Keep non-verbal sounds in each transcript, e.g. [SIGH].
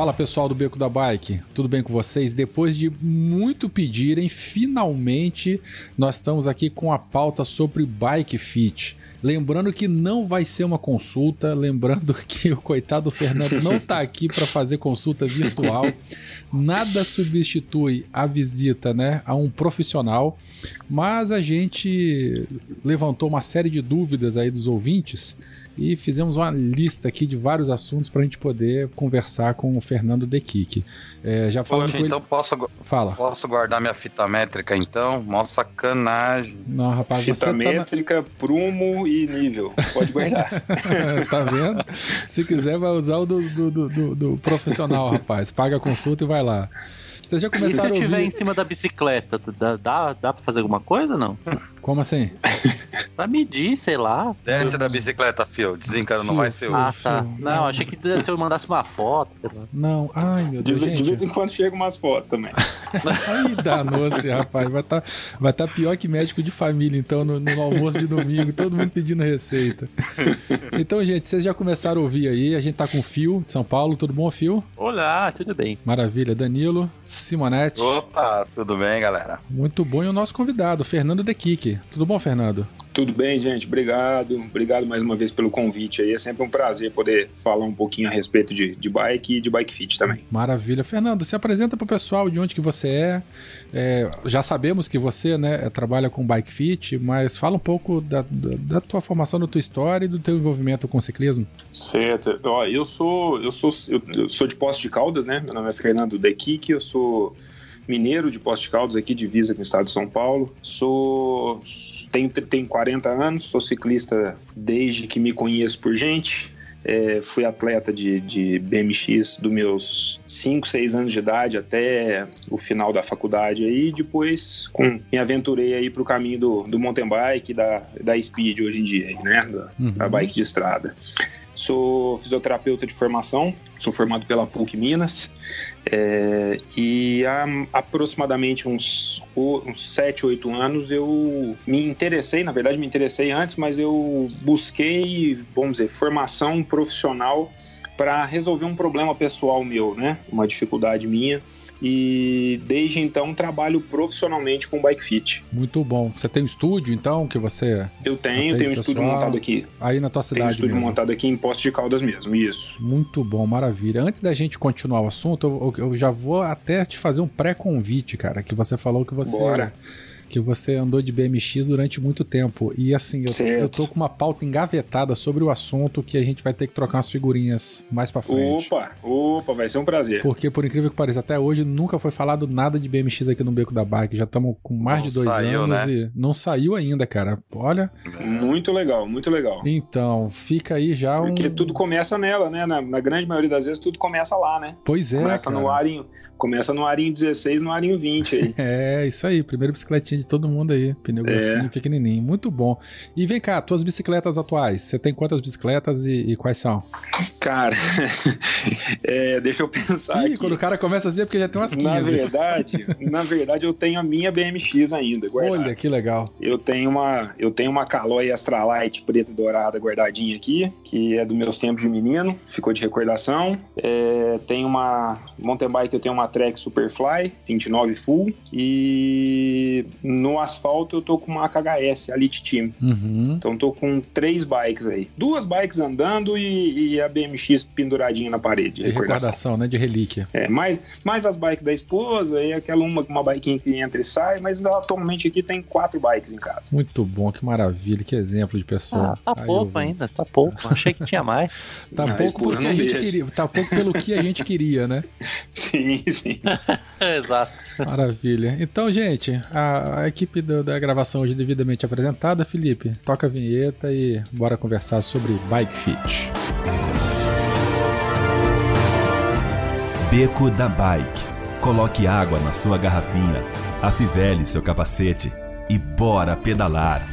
Fala pessoal do Beco da Bike, tudo bem com vocês? Depois de muito pedirem, finalmente nós estamos aqui com a pauta sobre Bike Fit. Lembrando que não vai ser uma consulta, lembrando [LAUGHS] que o coitado Fernando não está aqui para fazer consulta virtual. Nada substitui a visita né, a um profissional, mas a gente levantou uma série de dúvidas aí dos ouvintes e fizemos uma lista aqui de vários assuntos para a gente poder conversar com o Fernando De Kik. É, já falando Poxa, então ele... posso, Fala. posso guardar minha fita métrica então? Mó sacanagem. Não, rapaz, fita tá métrica, na... prumo e nível. Pode guardar. [LAUGHS] tá vendo? Se quiser, vai usar o do, do, do, do profissional, rapaz. Paga a consulta e vai lá. Vocês já começaram e se eu estiver em cima da bicicleta, dá, dá, dá pra fazer alguma coisa ou não? Como assim? [LAUGHS] pra medir, sei lá. Desce da bicicleta, Fio. Desencana, não vai ser Ah, tá. Não, achei que se eu mandasse uma foto. Não, ai meu Deus. De, gente. de vez em quando chega umas fotos também. [LAUGHS] Ai, danou-se, rapaz. Vai estar tá, vai tá pior que médico de família, então, no, no, almoço de domingo, todo mundo pedindo receita. Então, gente, vocês já começaram a ouvir aí. A gente tá com o Fio de São Paulo. Tudo bom, Fio? Olá, tudo bem. Maravilha. Danilo, Simonete. Opa, tudo bem, galera? Muito bom. E o nosso convidado, Fernando De Kik. Tudo bom, Fernando? Tudo bem, gente? Obrigado. Obrigado mais uma vez pelo convite aí. É sempre um prazer poder falar um pouquinho a respeito de, de bike e de bike fit também. Maravilha. Fernando, se apresenta para o pessoal de onde que você é. é. Já sabemos que você né, trabalha com bike fit, mas fala um pouco da, da, da, tua formação, da tua história e do teu envolvimento com o ciclismo. Certo. Ó, eu sou eu sou eu, eu sou de Poços de Caldas, né? Meu nome é Fernando Dequique, eu sou mineiro de Poços de Caldas aqui, divisa com o estado de São Paulo. Sou tenho, tenho 40 anos, sou ciclista desde que me conheço por gente. É, fui atleta de, de BMX dos meus 5, 6 anos de idade até o final da faculdade aí, depois com, me aventurei aí para o caminho do, do mountain bike da, da speed hoje em dia, né, da, uhum. da bike de estrada. Sou fisioterapeuta de formação, sou formado pela PUC Minas é, e há aproximadamente uns, uns 7, 8 anos eu me interessei, na verdade me interessei antes, mas eu busquei, vamos dizer, formação profissional para resolver um problema pessoal meu, né? Uma dificuldade minha e desde então trabalho profissionalmente com bike fit. Muito bom. Você tem um estúdio então que você Eu tenho, tenho um estúdio montado aqui. Aí na tua cidade Tenho um estúdio mesmo. montado aqui em Poços de Caldas mesmo, isso. Muito bom, maravilha. Antes da gente continuar o assunto, eu, eu já vou até te fazer um pré-convite, cara, que você falou que você Bora que você andou de BMX durante muito tempo. E assim, eu, eu tô com uma pauta engavetada sobre o assunto que a gente vai ter que trocar umas figurinhas mais pra frente. Opa, opa, vai ser um prazer. Porque, por incrível que pareça, até hoje nunca foi falado nada de BMX aqui no Beco da Bike. Já estamos com mais não de dois saiu, anos né? e não saiu ainda, cara. Olha. Muito legal, muito legal. Então, fica aí já um. Porque tudo começa nela, né? Na, na, grande maioria das vezes, tudo começa lá, né? Pois é. Começa cara. no arinho. Começa no arinho 16, no arinho 20 aí. [LAUGHS] é, isso aí. Primeiro bicicletinha de todo mundo aí. Pneu É. grossinho, pequenininho. Muito bom. E vem cá, tuas bicicletas atuais. Você tem quantas bicicletas e, e quais são? Cara, [LAUGHS] é, deixa eu pensar Ih, aqui. quando o cara começa a dizer, porque já tem umas 15. Na verdade, [LAUGHS] na verdade, eu tenho a minha BMX ainda guardada. Olha, que legal. Eu tenho uma, eu tenho uma Caloi Astralight preta e dourada guardadinha aqui, que é do meus tempos de menino, ficou de recordação. É, tem uma mountain bike, eu tenho uma Trek Superfly 29 full e no asfalto eu tô com uma KHS Elite Team. Uhum. Então tô com três bikes aí. Duas bikes andando e, e a BMX penduradinha na parede. De recordação, né? De relíquia. É, mais, mais as bikes da esposa e aquela uma, uma biquinha que entra e sai, mas atualmente aqui tem quatro bikes em casa. Muito bom, que maravilha, que exemplo de pessoa. Ah, tá Aí, pouco ainda, tá pouco. Achei que tinha mais. [LAUGHS] Tá Não, pouco porque a gente queria. Tá pouco pelo que a gente queria, né? [LAUGHS] Sim, sim. [LAUGHS] Exato. Maravilha. Então, gente, a, a equipe do- da gravação hoje devidamente apresentada. Felipe, toca a vinheta e bora conversar sobre Bike Fit. Beco da Bike. Coloque água na sua garrafinha, afivele seu capacete, e bora pedalar.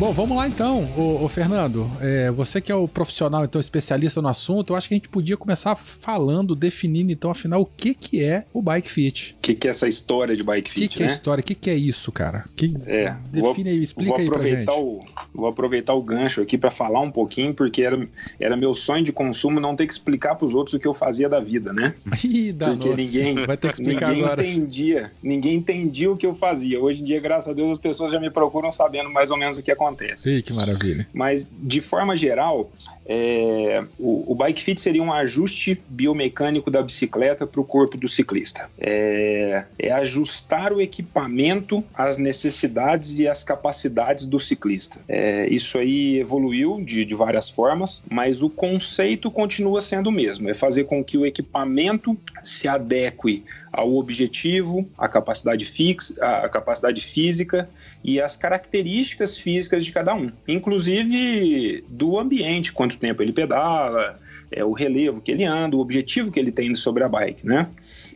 Bom, vamos lá então, ô, ô Fernando. É, você que é o profissional, então, especialista no assunto, eu acho que a gente podia começar falando, definindo, então, afinal, o que, que é o Bike Fit. O que, que é essa história de Bike O que, Fit, que é né? história? O que, que é isso, cara? Que... É, Define aí, explica vou aí pra gente. aproveitar O, vou aproveitar o gancho aqui para falar um pouquinho, porque era, era meu sonho de consumo não ter que explicar para os outros o que eu fazia da vida, né? [LAUGHS] Ih, danou Porque ninguém, Vai ter que explicar ninguém agora. entendia, ninguém entendia o que eu fazia. Hoje em dia, graças a Deus, as pessoas já me procuram sabendo mais ou menos o que acontece. Ih, que maravilha. Mas, de forma geral, é, o, o bike fit seria um ajuste biomecânico da bicicleta para o corpo do ciclista. É, é ajustar o equipamento às necessidades e às capacidades do ciclista. É, isso aí evoluiu de, de várias formas, mas o conceito continua sendo o mesmo: é fazer com que o equipamento se adeque ao objetivo, à capacidade fixa, à capacidade física e as características físicas de cada um, inclusive do ambiente, quanto tempo ele pedala, é, o relevo que ele anda, o objetivo que ele tem sobre a bike, né?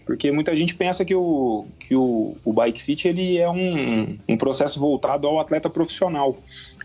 Porque muita gente pensa que o, que o, o bike fit ele é um, um processo voltado ao atleta profissional.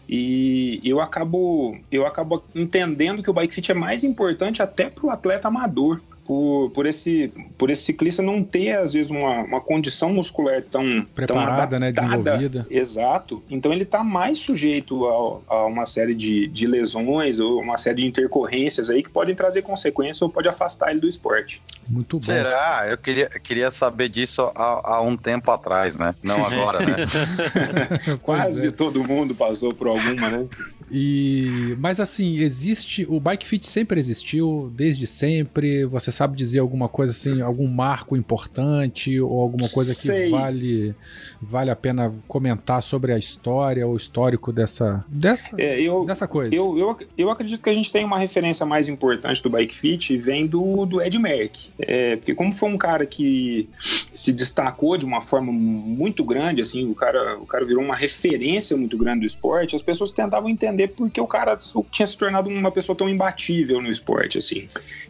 E eu acabo, eu acabo entendendo que o bike fit é mais importante até para o atleta amador. Por, por, esse, por esse ciclista não ter, às vezes, uma, uma condição muscular tão Preparada, tão né? adaptada. Desenvolvida. Exato. Então ele está mais sujeito a, a, uma série de, de lesões ou uma série de intercorrências aí que podem trazer consequências ou pode afastar ele do esporte. Muito bom. Será? Eu queria, queria saber disso há, há um tempo atrás, né? Não agora, né? [LAUGHS] [LAUGHS] Quase é. todo mundo passou por alguma, né? E mas assim, existe o bike fit sempre existiu, desde sempre. Você sabe dizer alguma coisa assim, algum marco importante ou alguma coisa que Sei. vale vale a pena comentar sobre a história ou histórico dessa dessa É, eu, dessa coisa? eu, eu, eu acredito que a gente tem uma referência mais importante do Bike Fit vem do, do Ed Merck. É, porque como foi um cara que se destacou de uma forma muito grande, assim, o cara, o cara virou uma referência muito grande do esporte, as pessoas tentavam entender por que o cara tinha se tornado uma pessoa tão imbatível no esporte, assim.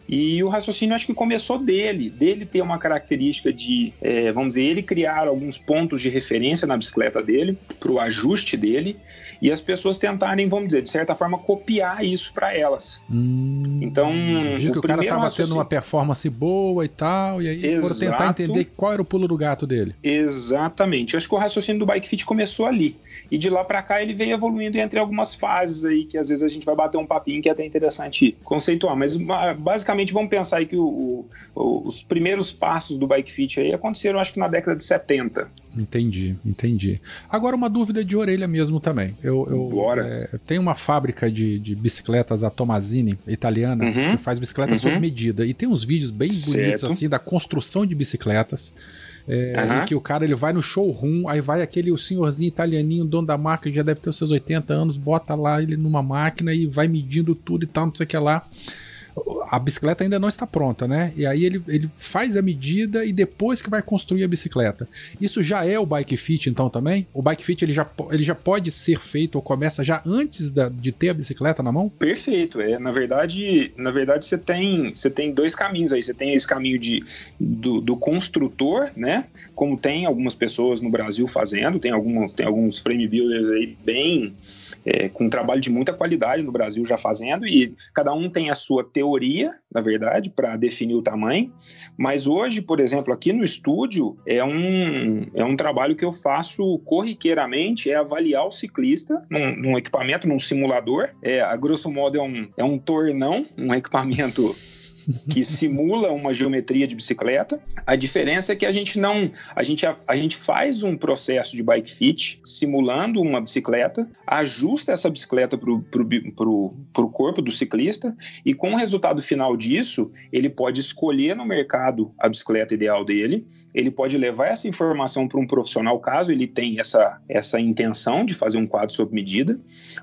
E o raciocínio acho que começou dele, dele ter uma característica de, é, vamos dizer, ele criar alguns pontos de referência na bicicleta dele, para o ajuste dele, e as pessoas tentarem, vamos dizer, de certa forma, copiar isso para elas. Hum, Então, viu que o, o cara primeiro tava raciocínio- tendo uma performance boa e tal, e aí foram tentar Exato. entender qual era o pulo do gato dele. Exatamente. Eu acho que o raciocínio do Bike Fit começou ali. E de lá para cá ele veio evoluindo entre algumas fases aí, que às vezes a gente vai bater um papinho que é até interessante conceituar. Mas ba- basicamente vamos pensar aí que o- o- os primeiros passos do Bike Fit aí aconteceram, acho que na década de 70. Entendi, entendi. Agora uma dúvida de orelha mesmo também. Eu, eu Bora. é, tenho uma fábrica de, de bicicletas, a Tomazini, italiana, Uhum. que faz bicicletas Uhum. sob medida. E tem uns vídeos bem bonitos Certo. assim da construção de bicicletas. É, em que o cara ele vai no showroom, aí vai aquele o senhorzinho italianinho, dono da marca, que já deve ter os seus 80 anos, bota lá ele numa máquina e vai medindo tudo e tal, não sei o que lá. A bicicleta ainda não está pronta, né? E aí ele, ele faz a medida e depois que vai construir a bicicleta. Isso já é o bike fit, então também? O bike fit ele já, ele já pode ser feito ou começa já antes da- de ter a bicicleta na mão? Perfeito. É, na verdade, na verdade você tem, você tem dois caminhos aí. Você tem esse caminho de, do, do construtor, né? Como tem algumas pessoas no Brasil fazendo, tem alguns, tem alguns frame builders aí bem é, com trabalho de muita qualidade no Brasil já fazendo, e cada um tem a sua teoria, na verdade, para definir o tamanho. Mas hoje, por exemplo, aqui no estúdio, é um, é um trabalho que eu faço corriqueiramente, é avaliar o ciclista num, num equipamento, num simulador. É, a grosso modo é um, é um tornão, um equipamento [LAUGHS] que simula uma geometria de bicicleta. A diferença é que a gente não, a gente, a, a gente faz um processo de bike fit simulando uma bicicleta, ajusta essa bicicleta para o corpo do ciclista e com o resultado final disso, ele pode escolher no mercado a bicicleta ideal dele, ele pode levar essa informação para um profissional caso ele tenha essa, essa intenção de fazer um quadro sob medida,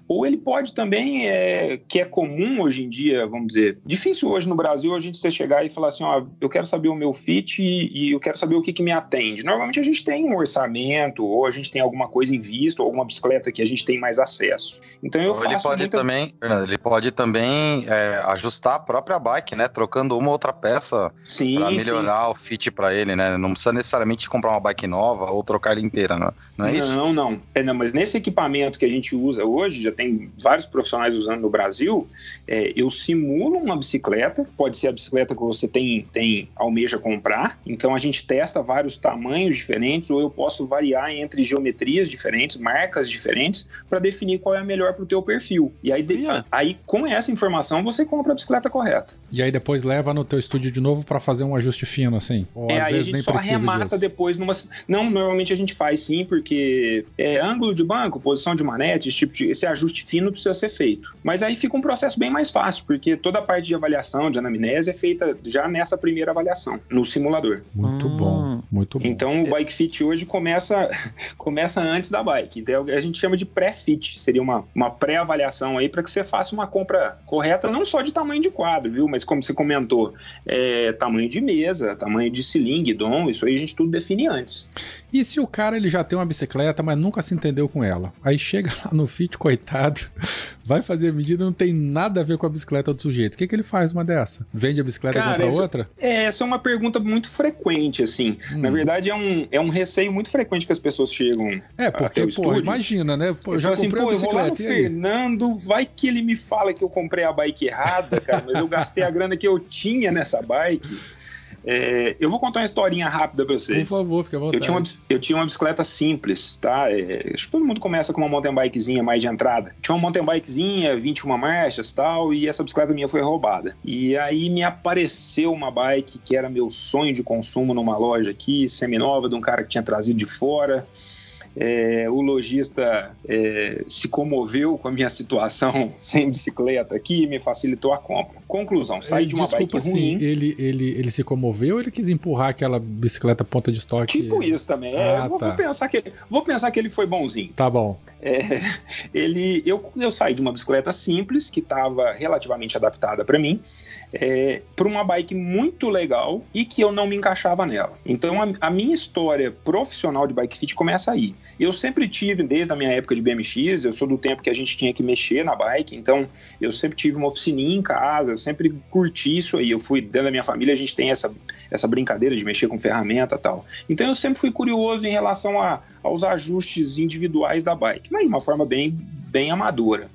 ou ele pode também, é, que é comum hoje em dia, vamos dizer, difícil hoje no Brasil a gente você chegar e falar assim, ó, eu quero saber o meu fit e, e eu quero saber o que, que me atende. Normalmente a gente tem um orçamento, ou a gente tem alguma coisa em vista, ou alguma bicicleta que a gente tem mais acesso. Então eu ou faço ele pode muitas... também, ele pode também é, ajustar a própria bike, né? Trocando uma outra peça para melhorar sim. o fit para ele, né? Não precisa necessariamente comprar uma bike nova ou trocar ela inteira, não, não é não, isso? Não, não. É, não. Mas nesse equipamento que a gente usa hoje, já tem vários profissionais usando no Brasil, é, eu simulo uma bicicleta, pode ser a bicicleta que você tem, tem almeja comprar, então a gente testa vários tamanhos diferentes, ou eu posso variar entre geometrias diferentes, marcas diferentes, para definir qual é a melhor para o teu perfil. E aí, de, aí, com essa informação, você compra a bicicleta correta. E aí depois leva no teu estúdio de novo para fazer um ajuste fino, assim? Ou é, às aí vezes a gente nem só arremata disso. depois numa... Não, normalmente a gente faz sim, porque é ângulo de banco, posição de manete, esse tipo de... esse ajuste fino precisa ser feito. Mas aí fica um processo bem mais fácil, porque toda a parte de avaliação, de anamnese é feita já nessa primeira avaliação, no simulador. Muito hum. bom, muito bom. Então o Bike Fit hoje começa, [LAUGHS] começa antes da bike. Então, a gente chama de pré-fit, seria uma, uma pré-avaliação aí para que você faça uma compra correta, não só de tamanho de quadro, viu? Mas como você comentou, é, tamanho de mesa, tamanho de cilindro, dom, isso aí a gente tudo define antes. E se o cara ele já tem uma bicicleta, mas nunca se entendeu com ela? Aí chega lá no fit, coitado, [LAUGHS] vai fazer a medida, não tem nada a ver com a bicicleta do sujeito. O que, que ele faz uma dessa? Vende a bicicleta cara, e compra essa, outra? É, essa é uma pergunta muito frequente, assim. Hum. Na verdade, é um, é um receio muito frequente que as pessoas chegam. É, porque, pô, imagina, né? Pô, eu já assim, comprei assim, a bicicleta. Eu vou lá no Fernando, vai que ele me fala que eu comprei a bike errada, cara, mas eu gastei a grana que eu tinha nessa bike. É, eu vou contar uma historinha rápida para vocês. Por favor, fique à vontade. Eu tinha uma, eu tinha uma bicicleta simples, tá? É, acho que todo mundo começa com uma mountain bikezinha mais de entrada. Tinha uma mountain bikezinha, 21 marchas tal, e essa bicicleta minha foi roubada. E aí me apareceu uma bike que era meu sonho de consumo numa loja aqui, seminova, de um cara que tinha trazido de fora. É, o lojista é, se comoveu com a minha situação [LAUGHS] sem bicicleta aqui e me facilitou a compra. Conclusão, saí de uma Desculpa, bike ruim. Assim, ele, ele, ele se comoveu ou ele quis empurrar aquela bicicleta ponta de estoque? Tipo isso também. É, ah, vou, tá. vou, pensar que ele, vou pensar que ele foi bonzinho. Tá bom. É, ele, eu, eu saí de uma bicicleta simples, que estava relativamente adaptada para mim, é, para uma bike muito legal e que eu não me encaixava nela. Então a, a, minha história profissional de bike fit começa aí. Eu sempre tive, desde a minha época de BMX, eu sou do tempo que a gente tinha que mexer na bike, então eu sempre tive uma oficininha em casa, eu sempre curti isso aí. Eu fui, dentro da minha família, a gente tem essa, essa brincadeira de mexer com ferramenta e tal. Então eu sempre fui curioso em relação a, aos ajustes individuais da bike, mas de uma forma bem, bem amadora.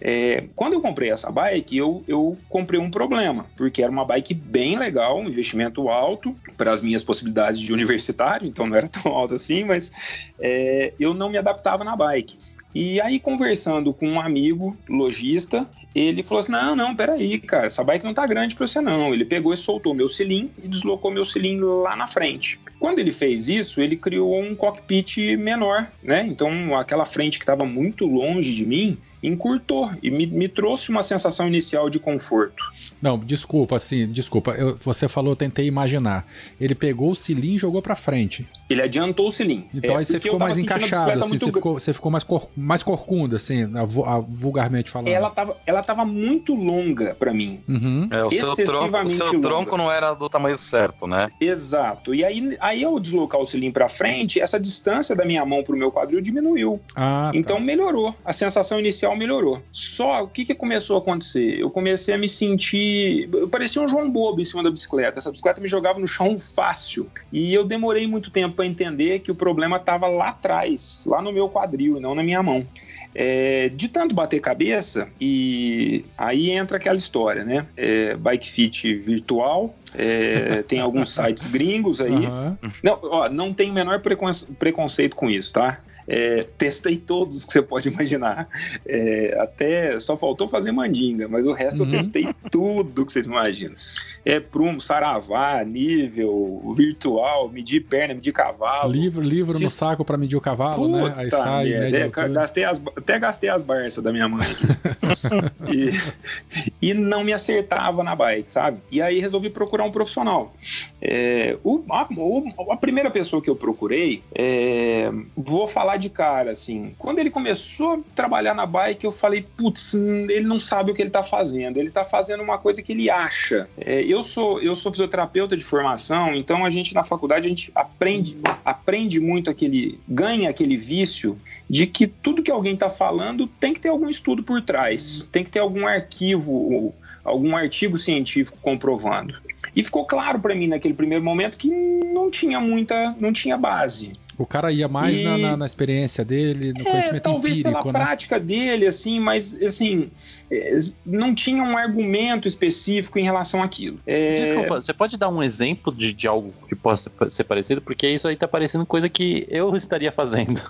É, quando eu comprei essa bike, eu, eu comprei um problema, porque era uma bike bem legal, um investimento alto para as minhas possibilidades de universitário, então não era tão [LAUGHS] alto assim, mas é, eu não me adaptava na bike. E aí, conversando com um amigo lojista, ele falou assim: Não, não, peraí, cara, essa bike não tá grande pra você, não. Ele pegou e soltou meu cilindro e deslocou meu cilindro lá na frente. Quando ele fez isso, ele criou um cockpit menor, né? Então, aquela frente que estava muito longe de mim, encurtou e me, me, trouxe uma sensação inicial de conforto. Não, desculpa, assim, desculpa. Eu, você falou, eu tentei imaginar. Ele pegou o cilindro e jogou para frente. Ele adiantou o cilindro. Então é, aí você ficou mais encaixado, assim, você, ficou, você ficou mais, cor, mais corcunda, assim, a, a, vulgarmente falando. Ela tava, ela tava muito longa para mim. Uhum. É, o seu, tronco, o seu tronco não era do tamanho certo, né? Exato. E aí, aí ao deslocar o cilindro para frente, essa distância da minha mão pro meu quadril diminuiu. Ah, então tá. melhorou. A sensação inicial melhorou. Só o que, que começou a acontecer? Eu comecei a me sentir. Eu parecia um João Bobo em cima da bicicleta. Essa bicicleta me jogava no chão fácil. E eu demorei muito tempo para entender que o problema estava lá atrás, lá no meu quadril e não na minha mão. É, de tanto bater cabeça, e aí entra aquela história, né? É, bike fit virtual, é, [LAUGHS] tem alguns sites gringos aí. Uhum. Não, ó, não tem o menor preconceito com isso, tá? É, testei todos que você pode imaginar. É, até só faltou fazer mandinga, mas o resto uhum. eu testei tudo que vocês imaginam. É prumo, saravá, nível, virtual, medir perna, medir cavalo. Livro, livro no saco para medir o cavalo, né? Puta né? Aí sai, mede é, gastei as, Até gastei as barças da minha mãe. [LAUGHS] e, e não me acertava na bike, sabe? E aí resolvi procurar um profissional. É, o, a, o, a, primeira pessoa que eu procurei, é, vou falar de cara, assim, quando ele começou a trabalhar na bike, eu falei, putz, ele não sabe o que ele tá fazendo, ele tá fazendo uma coisa que ele acha. É, eu sou eu sou fisioterapeuta de formação, então a gente na faculdade a gente aprende aprende muito aquele ganha aquele vício de que tudo que alguém está falando tem que ter algum estudo por trás, tem que ter algum arquivo, algum artigo científico comprovando. E ficou claro para mim naquele primeiro momento que não tinha muita, não tinha base. O cara ia mais e... na, na, na, experiência dele, no é, conhecimento talvez empírico, pela né? prática dele, assim, mas assim, é, não tinha um argumento específico em relação àquilo. É... Desculpa, você pode dar um exemplo de, de algo que possa ser parecido? Porque isso aí tá parecendo coisa que eu estaria fazendo.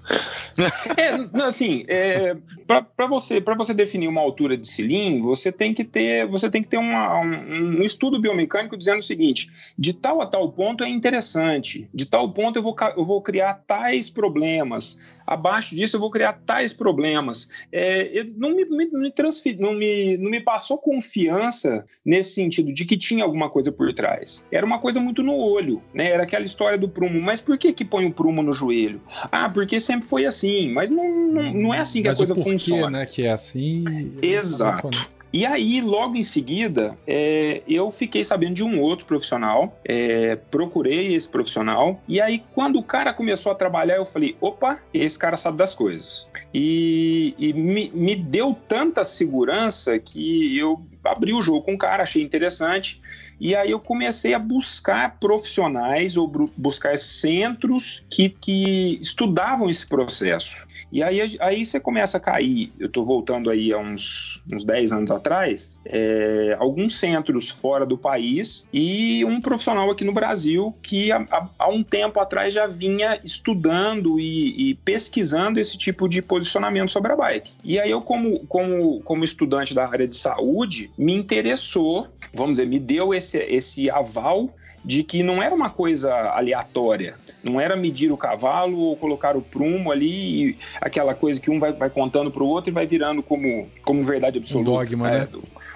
[LAUGHS] É, assim, é, para você, para você definir uma altura de cilindro, você tem que ter, você tem que ter uma, um, um estudo biomecânico dizendo o seguinte: de tal a tal ponto é interessante, de tal ponto eu vou, eu vou criar tais problemas, abaixo disso eu vou criar tais problemas. É, não, me, me, me transfer, não, me, não me passou confiança nesse sentido de que tinha alguma coisa por trás. Era uma coisa muito no olho, né? Era aquela história do prumo. Mas por que que põe o prumo no joelho? Ah, porque sempre foi assim. Mas não, não, não é assim que mas a coisa o porquê, funciona. né? Que é assim. Exato. E aí, logo em seguida, é, eu fiquei sabendo de um outro profissional, é, procurei esse profissional, e aí, quando o cara começou a trabalhar, eu falei: opa, esse cara sabe das coisas. E, e me, me deu tanta segurança que eu abri o jogo com o cara, achei interessante. E aí eu comecei a buscar profissionais ou buscar centros que, que estudavam esse processo. E aí, aí você começa a cair, eu estou voltando aí a uns, uns 10 anos atrás, é, alguns centros fora do país e um profissional aqui no Brasil que há, há um tempo atrás já vinha estudando e, e, pesquisando esse tipo de posicionamento sobre a bike. E aí eu, como, como, como estudante da área de saúde, me interessou vamos dizer, me deu esse, esse aval de que não era uma coisa aleatória, não era medir o cavalo ou colocar o prumo ali, aquela coisa que um vai, vai contando para o outro e vai virando como, como verdade absoluta. Um dogma, né?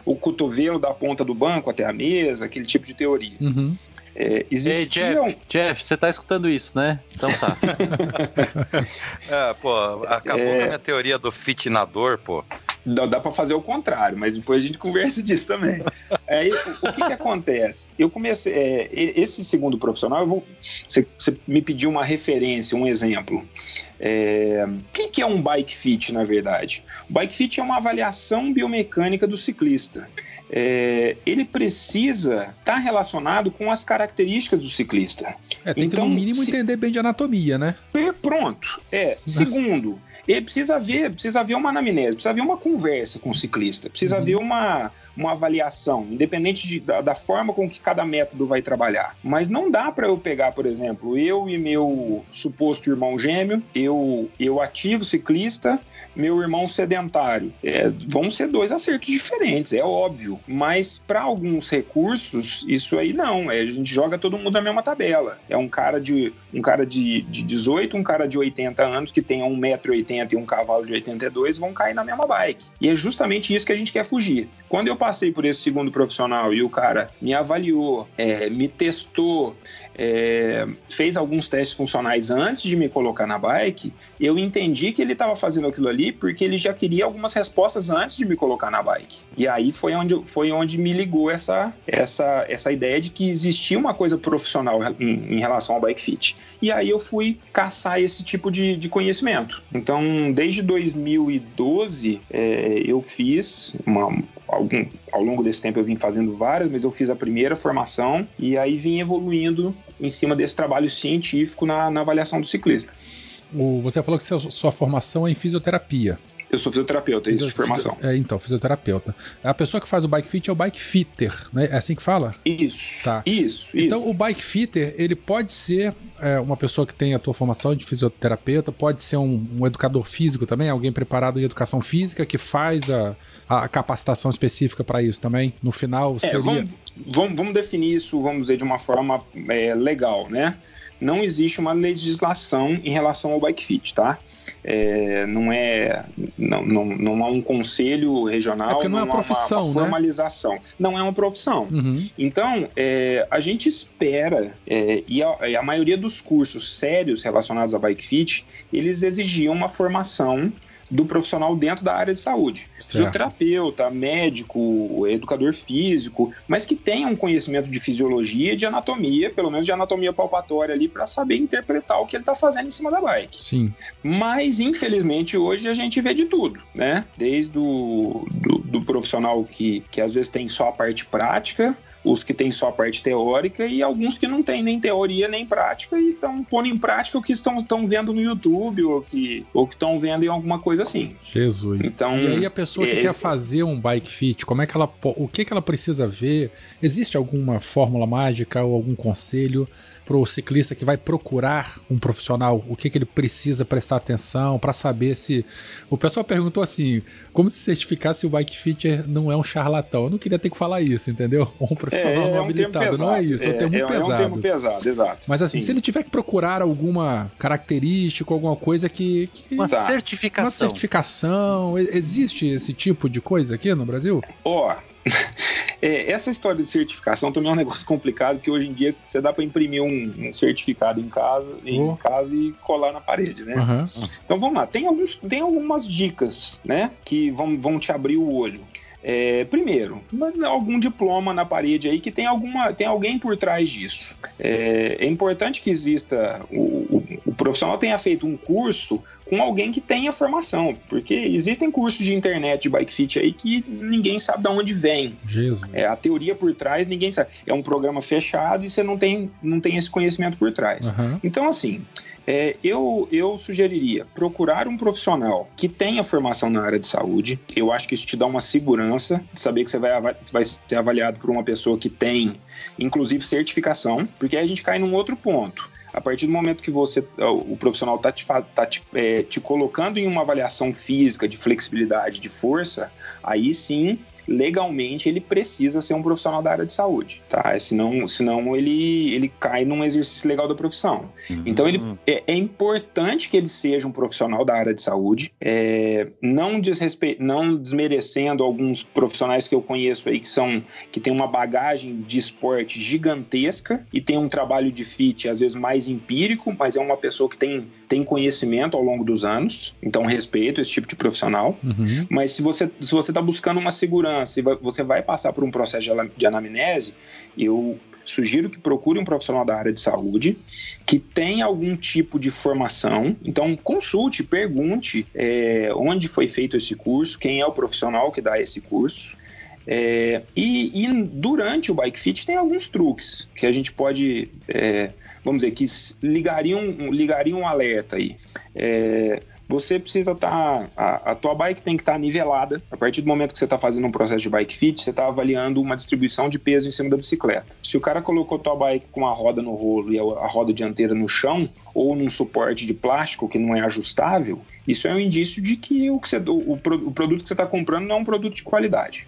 O cotovelo da ponta do banco até a mesa, aquele tipo de teoria. Uhum. É, existiam... Ei, Jeff, Jeff, você tá escutando isso, né? Então tá. [LAUGHS] é, pô, acabou é... com a minha teoria do fit na dor, pô. Dá, dá para fazer o contrário, mas depois a gente conversa [LAUGHS] disso também. Aí, o, o que que acontece? Eu comecei, é, esse segundo profissional, vou, você, você me pediu uma referência, um exemplo. É, o que, que é um bike fit, na verdade? O bike fit é uma avaliação biomecânica do ciclista é, ele precisa estar tá relacionado com as características do ciclista. É, tem então, que no mínimo se... entender bem de anatomia, né? É, pronto. É. Segundo, ele precisa ver, precisa ver uma anamnese, precisa ver uma conversa com o ciclista, precisa uhum. ver uma, uma avaliação, independente de, da, da, forma com que cada método vai trabalhar. Mas não dá para eu pegar, por exemplo, eu e meu suposto irmão gêmeo, eu, eu ativo ciclista, meu irmão sedentário. É, vão ser dois acertos diferentes, é óbvio. Mas para alguns recursos, isso aí não. É, a gente joga todo mundo na mesma tabela. É um cara de um cara de, de 18, um cara de 80 anos que tenha 1,80m e um cavalo de 82 vão cair na mesma bike. E é justamente isso que a gente quer fugir. Quando eu passei por esse segundo profissional e o cara me avaliou, é, me testou, é, fez alguns testes funcionais antes de me colocar na bike, eu entendi que ele estava fazendo aquilo ali porque ele já queria algumas respostas antes de me colocar na bike. E aí foi onde, foi onde me ligou essa, essa, essa ideia de que existia uma coisa profissional em, em relação ao bike fit. E aí eu fui caçar esse tipo de, de conhecimento. Então, desde 2012, é, eu fiz uma, algum, ao longo desse tempo eu vim fazendo várias, mas eu fiz a primeira formação e aí vim evoluindo em cima desse trabalho científico na, na avaliação do ciclista. O, você falou que sua, sua formação é em fisioterapia. Eu sou fisioterapeuta, isso de formação. É, então, fisioterapeuta. A pessoa que faz o bike fit é o bike fitter, né? É assim que fala? Isso. Tá. Isso. Então, isso. o bike fitter, ele pode ser é, uma pessoa que tem a tua formação de fisioterapeuta, pode ser um, um educador físico também, alguém preparado em educação física que faz a, a capacitação específica para isso também. No final, seria. É, vamos, vamos, vamos, definir isso, vamos dizer, de uma forma é, legal, né? não existe uma legislação em relação ao bike fit, tá? É, não é não, não, não há um conselho regional, é porque não, é uma profissão, uma, uma né? formalização. Né? Não é uma profissão. Uhum. Então, é, a gente espera, é, e, a, e, a, maioria dos cursos sérios relacionados a bike fit, eles exigiam uma formação do profissional dentro da área de saúde. Certo. Fisioterapeuta, médico, educador físico, mas que tenha um conhecimento de fisiologia e de anatomia, pelo menos de anatomia palpatória ali, para saber interpretar o que ele está fazendo em cima da bike. Sim. Mas, infelizmente, hoje a gente vê de tudo, né? Desde o do, do profissional que, que às vezes tem só a parte prática, os que têm só a parte teórica e alguns que não têm nem teoria nem prática e estão pondo em prática o que estão, estão vendo no YouTube ou que ou que estão vendo em alguma coisa assim. Jesus. Então, e aí a pessoa que é, quer fazer um bike fit, como é que ela o que que ela precisa ver? Existe alguma fórmula mágica ou algum conselho? Para o ciclista que vai procurar um profissional, o que, que ele precisa prestar atenção para saber se. O pessoal perguntou assim: como se certificar se o bike fitter não é um charlatão? Eu não queria ter que falar isso, entendeu? [LAUGHS] Um profissional é, é um habilitado, não é isso, é, um termo é, pesado. É um termo pesado, exato. Mas assim, Sim. se ele tiver que procurar alguma característica, alguma coisa que. que uma tá. certificação. Uma certificação. Existe esse tipo de coisa aqui no Brasil? Ó, oh, [LAUGHS] é, essa história de certificação também é um negócio complicado, que hoje em dia você dá para imprimir um, um, certificado em casa, em oh. casa e colar na parede, né? Uhum. Então vamos lá, tem, alguns, tem algumas dicas, né, que vão, vão te abrir o olho. É, primeiro, algum diploma na parede aí que tem, alguma, tem alguém por trás disso. É, é importante que exista, o, o, o profissional tenha feito um curso com alguém que tenha formação, porque existem cursos de internet de bike fit aí que ninguém sabe de onde vem. Jesus. É, a teoria por trás ninguém sabe. É um programa fechado e você não tem, não tem esse conhecimento por trás. Uhum. Então, assim, é, eu, eu sugeriria procurar um profissional que tenha formação na área de saúde. Eu acho que isso te dá uma segurança de saber que você vai, vai ser avaliado por uma pessoa que tem, inclusive, certificação, porque aí a gente cai num outro ponto. A partir do momento que você, o profissional está te, tá te, é, te colocando em uma avaliação física de flexibilidade, de força, aí sim legalmente ele precisa ser um profissional da área de saúde, tá? Senão, senão ele, ele cai num exercício legal da profissão. Uhum. Então ele é, é, importante que ele seja um profissional da área de saúde, é, não, desrespe... não desmerecendo alguns profissionais que eu conheço aí que são que tem uma bagagem de esporte gigantesca e tem um trabalho de fit às vezes mais empírico, mas é uma pessoa que tem, tem conhecimento ao longo dos anos, então respeito esse tipo de profissional. Uhum. Mas se você se você está buscando uma segurança se você vai passar por um processo de anamnese, eu sugiro que procure um profissional da área de saúde que tenha algum tipo de formação. Então, consulte, pergunte é, onde foi feito esse curso, quem é o profissional que dá esse curso. É, e, e, durante o Bike Fit tem alguns truques que a gente pode, é, vamos dizer, que ligariam, ligariam um alerta aí. É, você precisa estar. Tá, a, a, tua bike tem que estar tá nivelada. A partir do momento que você está fazendo um processo de bike fit, você está avaliando uma distribuição de peso em cima da bicicleta. Se o cara colocou tua bike com a roda no rolo e a, a roda dianteira no chão, ou num suporte de plástico que não é ajustável, isso é um indício de que o, que você, o, o produto que você está comprando não é um produto de qualidade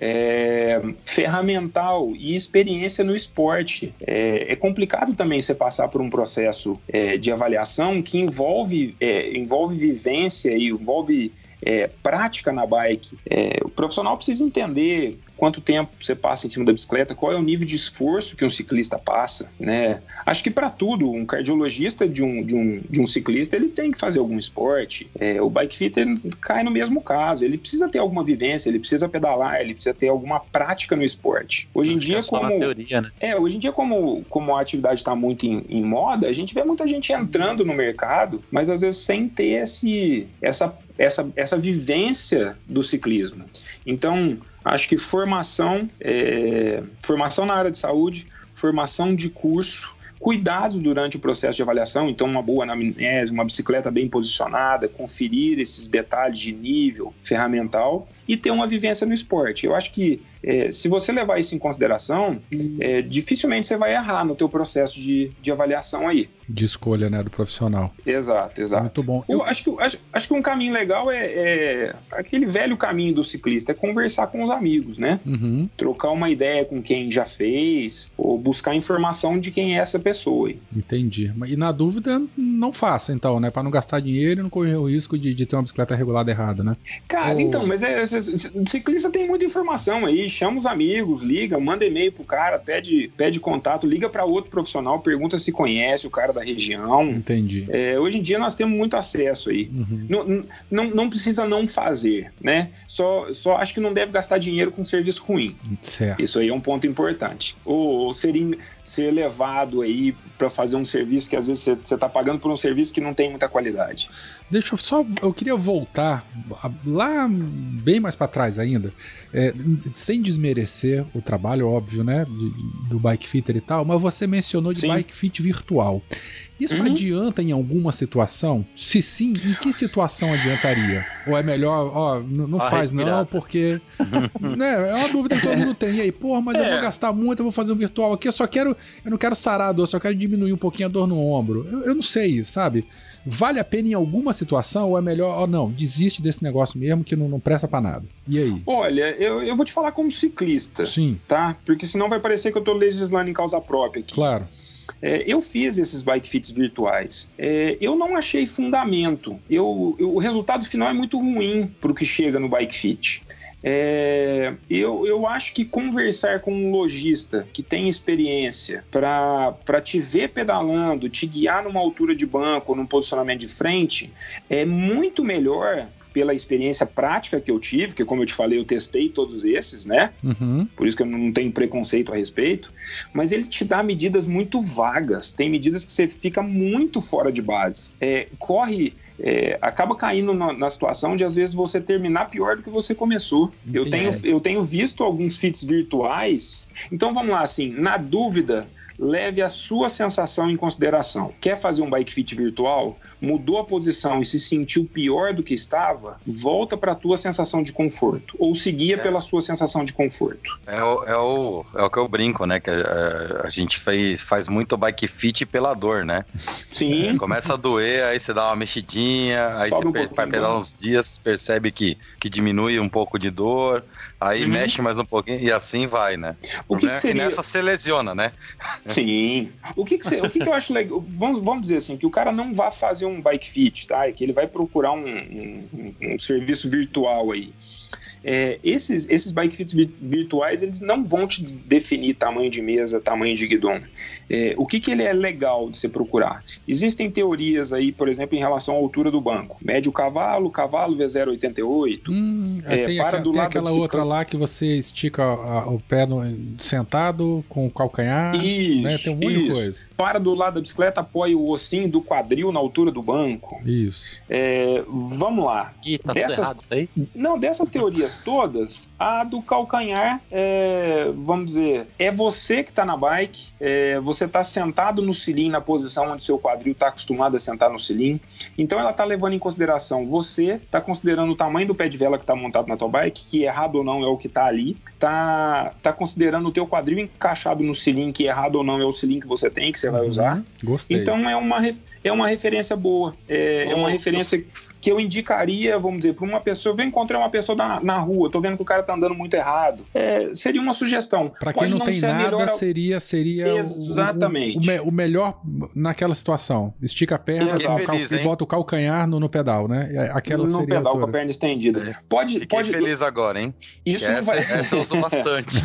é, ferramental e experiência no esporte. É, é, complicado também você passar por um processo é, de avaliação que envolve, é, envolve vivência e envolve é, prática na bike. É, o profissional precisa entender quanto tempo você passa em cima da bicicleta, qual é o nível de esforço que um ciclista passa, né? Acho que para tudo, um cardiologista de um, de, um, de um ciclista, ele tem que fazer algum esporte. É, o bike fitter cai no mesmo caso, ele precisa ter alguma vivência, ele precisa pedalar, ele precisa ter alguma prática no esporte. Hoje em dia, é como... Teoria, né? É, hoje em dia, como, como a atividade está muito em, em moda, a gente vê muita gente entrando no mercado, mas às vezes sem ter esse, essa essa, essa vivência do ciclismo. Então, acho que formação, é, formação na área de saúde, formação de curso, cuidados durante o processo de avaliação, então uma boa anamnese, uma bicicleta bem posicionada, conferir esses detalhes de nível ferramental e ter uma vivência no esporte. Eu acho que é, se você levar isso em consideração, é, dificilmente você vai errar no teu processo de, de avaliação aí. De escolha, né, do profissional. Exato, exato. Muito bom. Eu, eu... Acho, que, acho, acho que um caminho legal é, é, aquele velho caminho do ciclista, é conversar com os amigos, né? Uhum. Trocar uma ideia com quem já fez, ou buscar informação de quem é essa pessoa. Aí. Entendi. E na dúvida, não faça então, né? Para não gastar dinheiro e não correr o risco de, de ter uma bicicleta regulada errada, né? Cara, ou... então, mas é, ciclista tem muita informação aí, chama os amigos, liga, manda e-mail pro cara, pede, pede contato, liga para outro profissional, pergunta se conhece o cara da região. Entendi. É, hoje em dia nós temos muito acesso aí. Uhum. Não, não, não precisa não fazer, né? Só, só acho que não deve gastar dinheiro com serviço ruim. Certo. Isso aí é um ponto importante. Ou, ou ser, in, ser levado aí para fazer um serviço que às vezes você está pagando por um serviço que não tem muita qualidade. Deixa eu só. Eu queria voltar lá bem mais para trás ainda, é, sem desmerecer o trabalho, óbvio, né? De, do bike fitter e tal, mas você mencionou de sim. bike fit virtual. Isso uhum. adianta em alguma situação? Se sim, em que situação adiantaria? Ou é melhor, ó, não faz respirar. não, porque. né, é uma dúvida que todo mundo tem. E aí, porra, mas é. eu vou gastar muito, eu vou fazer um virtual aqui, eu só quero. Eu não quero sarar a dor, só quero diminuir um pouquinho a dor no ombro. Eu, eu não sei, sabe? Vale a pena em alguma situação ou é melhor, ou não, desiste desse negócio mesmo que não, não presta para nada? E aí? Olha, eu, eu vou te falar como ciclista. Sim. Tá? Porque senão vai parecer que eu tô legislando em causa própria aqui. Claro. É, eu fiz esses bike fits virtuais. É, eu não achei fundamento. Eu, eu, o resultado final é muito ruim para o que chega no bike fit. É, eu, eu acho que conversar com um lojista que tem experiência para te ver pedalando, te guiar numa altura de banco, num posicionamento de frente, é muito melhor pela experiência prática que eu tive, que como eu te falei, eu testei todos esses, né? Uhum. Por isso que eu não tenho preconceito a respeito. Mas ele te dá medidas muito vagas. Tem medidas que você fica muito fora de base. É, corre é, acaba caindo na, na, situação de às vezes você terminar pior do que você começou. Eu tenho, eu tenho visto alguns fits virtuais. Então vamos lá, assim, na dúvida, leve a sua sensação em consideração. Quer fazer um bike fit virtual? Mudou a posição e se sentiu pior do que estava? Volta para a tua sensação de conforto ou seguia é. pela sua sensação de conforto. É o, é o, é o que eu brinco, né? Que a, é, a gente fez, faz muito bike fit pela dor, né? Sim. Começa a doer, aí você dá uma mexidinha, aí Sobe você um vai pedalar uns dias, percebe que, que diminui um pouco de dor, aí uhum. mexe mais um pouquinho e assim vai, né? O que, que seria... nessa você lesiona, né? [LAUGHS] Sim. O que, que, você, o que, que eu acho legal? Vamos, vamos dizer assim, que o cara não vá fazer um bike fit, tá? É que ele vai procurar um, um, um serviço virtual aí. É, esses, esses bike fits virtuais, eles não vão te definir tamanho de mesa, tamanho de guidon. É, o que, que ele é legal de você procurar? Existem teorias aí, por exemplo, em relação à altura do banco. Médio cavalo, cavalo V088. Hum, é, tem, para do tem lado aquela outra lá que você estica o pé no, sentado com o calcanhar. Isso, né? Tem um monte isso. de coisa. Para do lado da bicicleta, apoia o ossinho do quadril na altura do banco. Isso. É, vamos lá. Ih, tá dessas, errado isso aí? Não, dessas teorias todas, a do calcanhar, é, vamos dizer, é você que está na bike, é, você está sentado no cilim na posição onde seu quadril está acostumado a sentar no cilim. Então ela está levando em consideração você, está considerando o tamanho do pé de vela que está montado na tua bike, que errado ou não é o que está ali, tá, tá considerando o teu quadril encaixado no cilim, que errado ou não é o cilim que você tem, que você vai uhum. usar. Gostei. Então é uma, é uma referência boa, é, é uma referência que eu indicaria, vamos dizer, para uma pessoa, eu encontrar uma pessoa na, na rua, tô vendo que o cara tá andando muito errado. É, seria uma sugestão. Para quem não, não tem nada, melhor... seria seria Exatamente. O, o, o, melhor naquela situação. Estica a perna feliz, e bota o calcanhar no, no pedal, né? É, aquela no seria pedal com a perna estendida. Pode, Fiquei pode... feliz agora, hein? Isso essa, vai... essa eu uso [LAUGHS] bastante.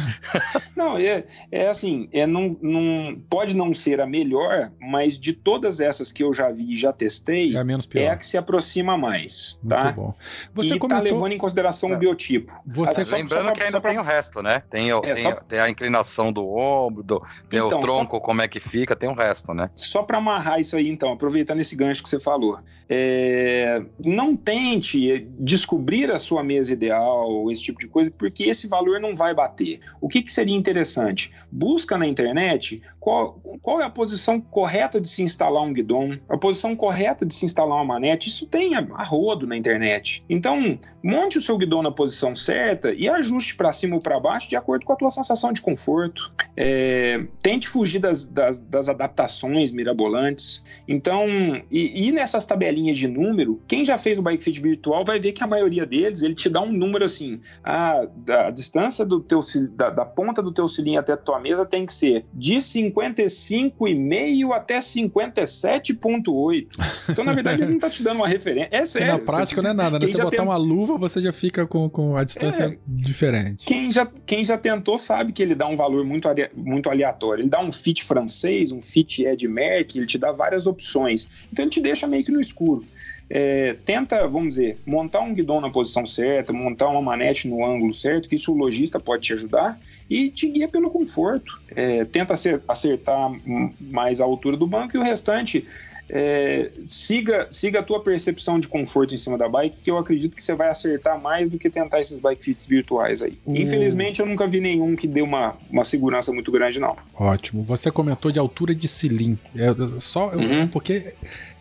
não, é, é assim, é não, não, pode não ser a melhor, mas de todas essas que eu eu já vi e já testei, é a, menos pior. é a que se aproxima mais. Muito tá? bom. Você e comentou... tá levando em consideração o biotipo. Você... Só, Lembrando só, que ainda pra... tem o resto, né? Tem, o, é, tem, só... tem, a inclinação do ombro, do, tem então, o tronco, só... como é que fica, tem o resto, né? Só para amarrar isso aí, então, aproveitando esse gancho que você falou. É... Não tente descobrir a sua mesa ideal, esse tipo de coisa, porque esse valor não vai bater. O que, que seria interessante? Busca na internet qual, qual é a posição correta de se instalar um guidon, a posição correta de se instalar uma manete, isso tem a, rodo na internet. Então, monte o seu guidon na posição certa e ajuste para cima ou para baixo de acordo com a tua sensação de conforto. É, tente fugir das, das, das, adaptações mirabolantes. Então, e, e, nessas tabelinhas de número, quem já fez o Bike Fit virtual vai ver que a maioria deles, ele te dá um número assim, a, a distância do teu, da, da ponta do teu cilindro até a tua mesa tem que ser de 50 55,5 até 57,8. Então, na verdade, ele não está te dando uma referência. É sério. na prática você, não é nada, né? Você botar tem... uma luva, você já fica com, com a distância é, diferente. Quem já, quem já tentou sabe que ele dá um valor muito, muito aleatório. Ele dá um fit francês, um fit Ed Merck, ele te dá várias opções. Então, ele te deixa meio que no escuro. É, tenta, vamos dizer, montar um guidão na posição certa, montar uma manete no ângulo certo, que isso o lojista pode te ajudar e te guia pelo conforto. É, tenta acertar mais a altura do banco e o restante é, siga, siga a tua percepção de conforto em cima da bike, que eu acredito que você vai acertar mais do que tentar esses bike fits virtuais aí. Uhum. Infelizmente, eu nunca vi nenhum que dê uma, uma segurança muito grande, não. Ótimo. Você comentou de altura de cilindro. É, só uhum. porque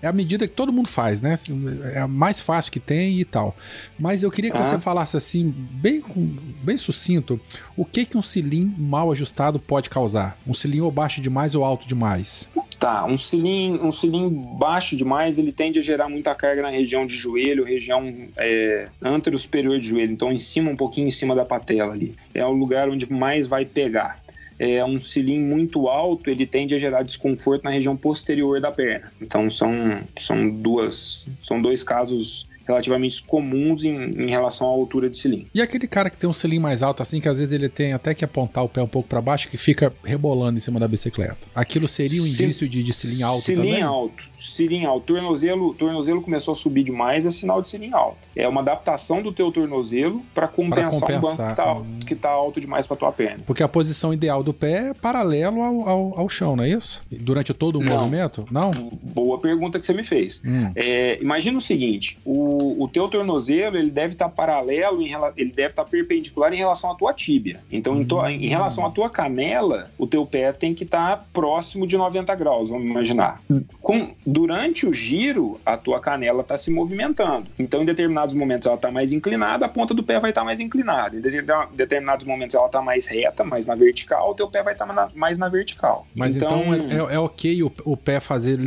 é a medida que todo mundo faz, né? É a mais fácil que tem e tal. Mas eu queria que você falasse assim, bem, bem sucinto, o que, que um cilindro mal ajustado pode causar? Um cilindro baixo demais ou alto demais? Tá, um cilindro, um cilindro baixo demais, ele tende a gerar muita carga na região de joelho, região é, superior de joelho, então em cima, um pouquinho em cima da patela ali. É o lugar onde mais vai pegar é um cilindro muito alto, ele tende a gerar desconforto na região posterior da perna. Então são, são duas são dois casos relativamente comuns em, em, relação à altura de cilindro. E aquele cara que tem um cilindro mais alto assim, que às vezes ele tem até que apontar o pé um pouco para baixo, que fica rebolando em cima da bicicleta. Aquilo seria um indício de, de cilindro alto cilindro também? alto, cilindro alto. Tornozelo, tornozelo começou a subir demais, é sinal de cilindro alto. É uma adaptação do teu tornozelo para compensar, compensar, um banco que tá, hum. que tá alto demais para tua perna. Porque a posição ideal do pé é paralelo ao, ao, ao chão, não é isso? Durante todo o não. movimento? Não? Boa pergunta que você me fez. Hum. É, imagina o seguinte, o o, teu tornozelo ele deve estar tá paralelo, em, ele deve estar tá perpendicular em relação à tua tíbia. Então, em, to, em, relação à tua canela, o teu pé tem que estar tá próximo de 90 graus, vamos imaginar. Com, durante o giro, a tua canela está se movimentando. Então, em determinados momentos ela está mais inclinada, a ponta do pé vai estar tá mais inclinada. Em determinados momentos ela está mais reta, mais na vertical, o teu pé vai estar tá mais na vertical. Mas então, então é, é, é, ok o, o, pé fazer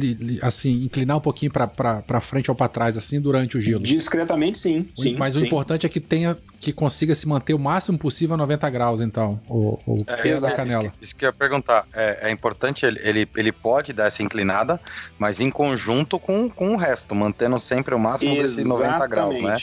assim, inclinar um pouquinho para frente ou para trás, assim, durante o giro? Discretamente, sim. sim Mas sim. o importante é que tenha que consiga se manter o máximo possível a 90 graus, então, o, o é, peso da canela. Isso que, isso que eu ia perguntar. É, é importante, ele, ele, ele, pode dar essa inclinada, mas em conjunto com, com o resto, mantendo sempre o máximo Exatamente. desses 90 graus, né?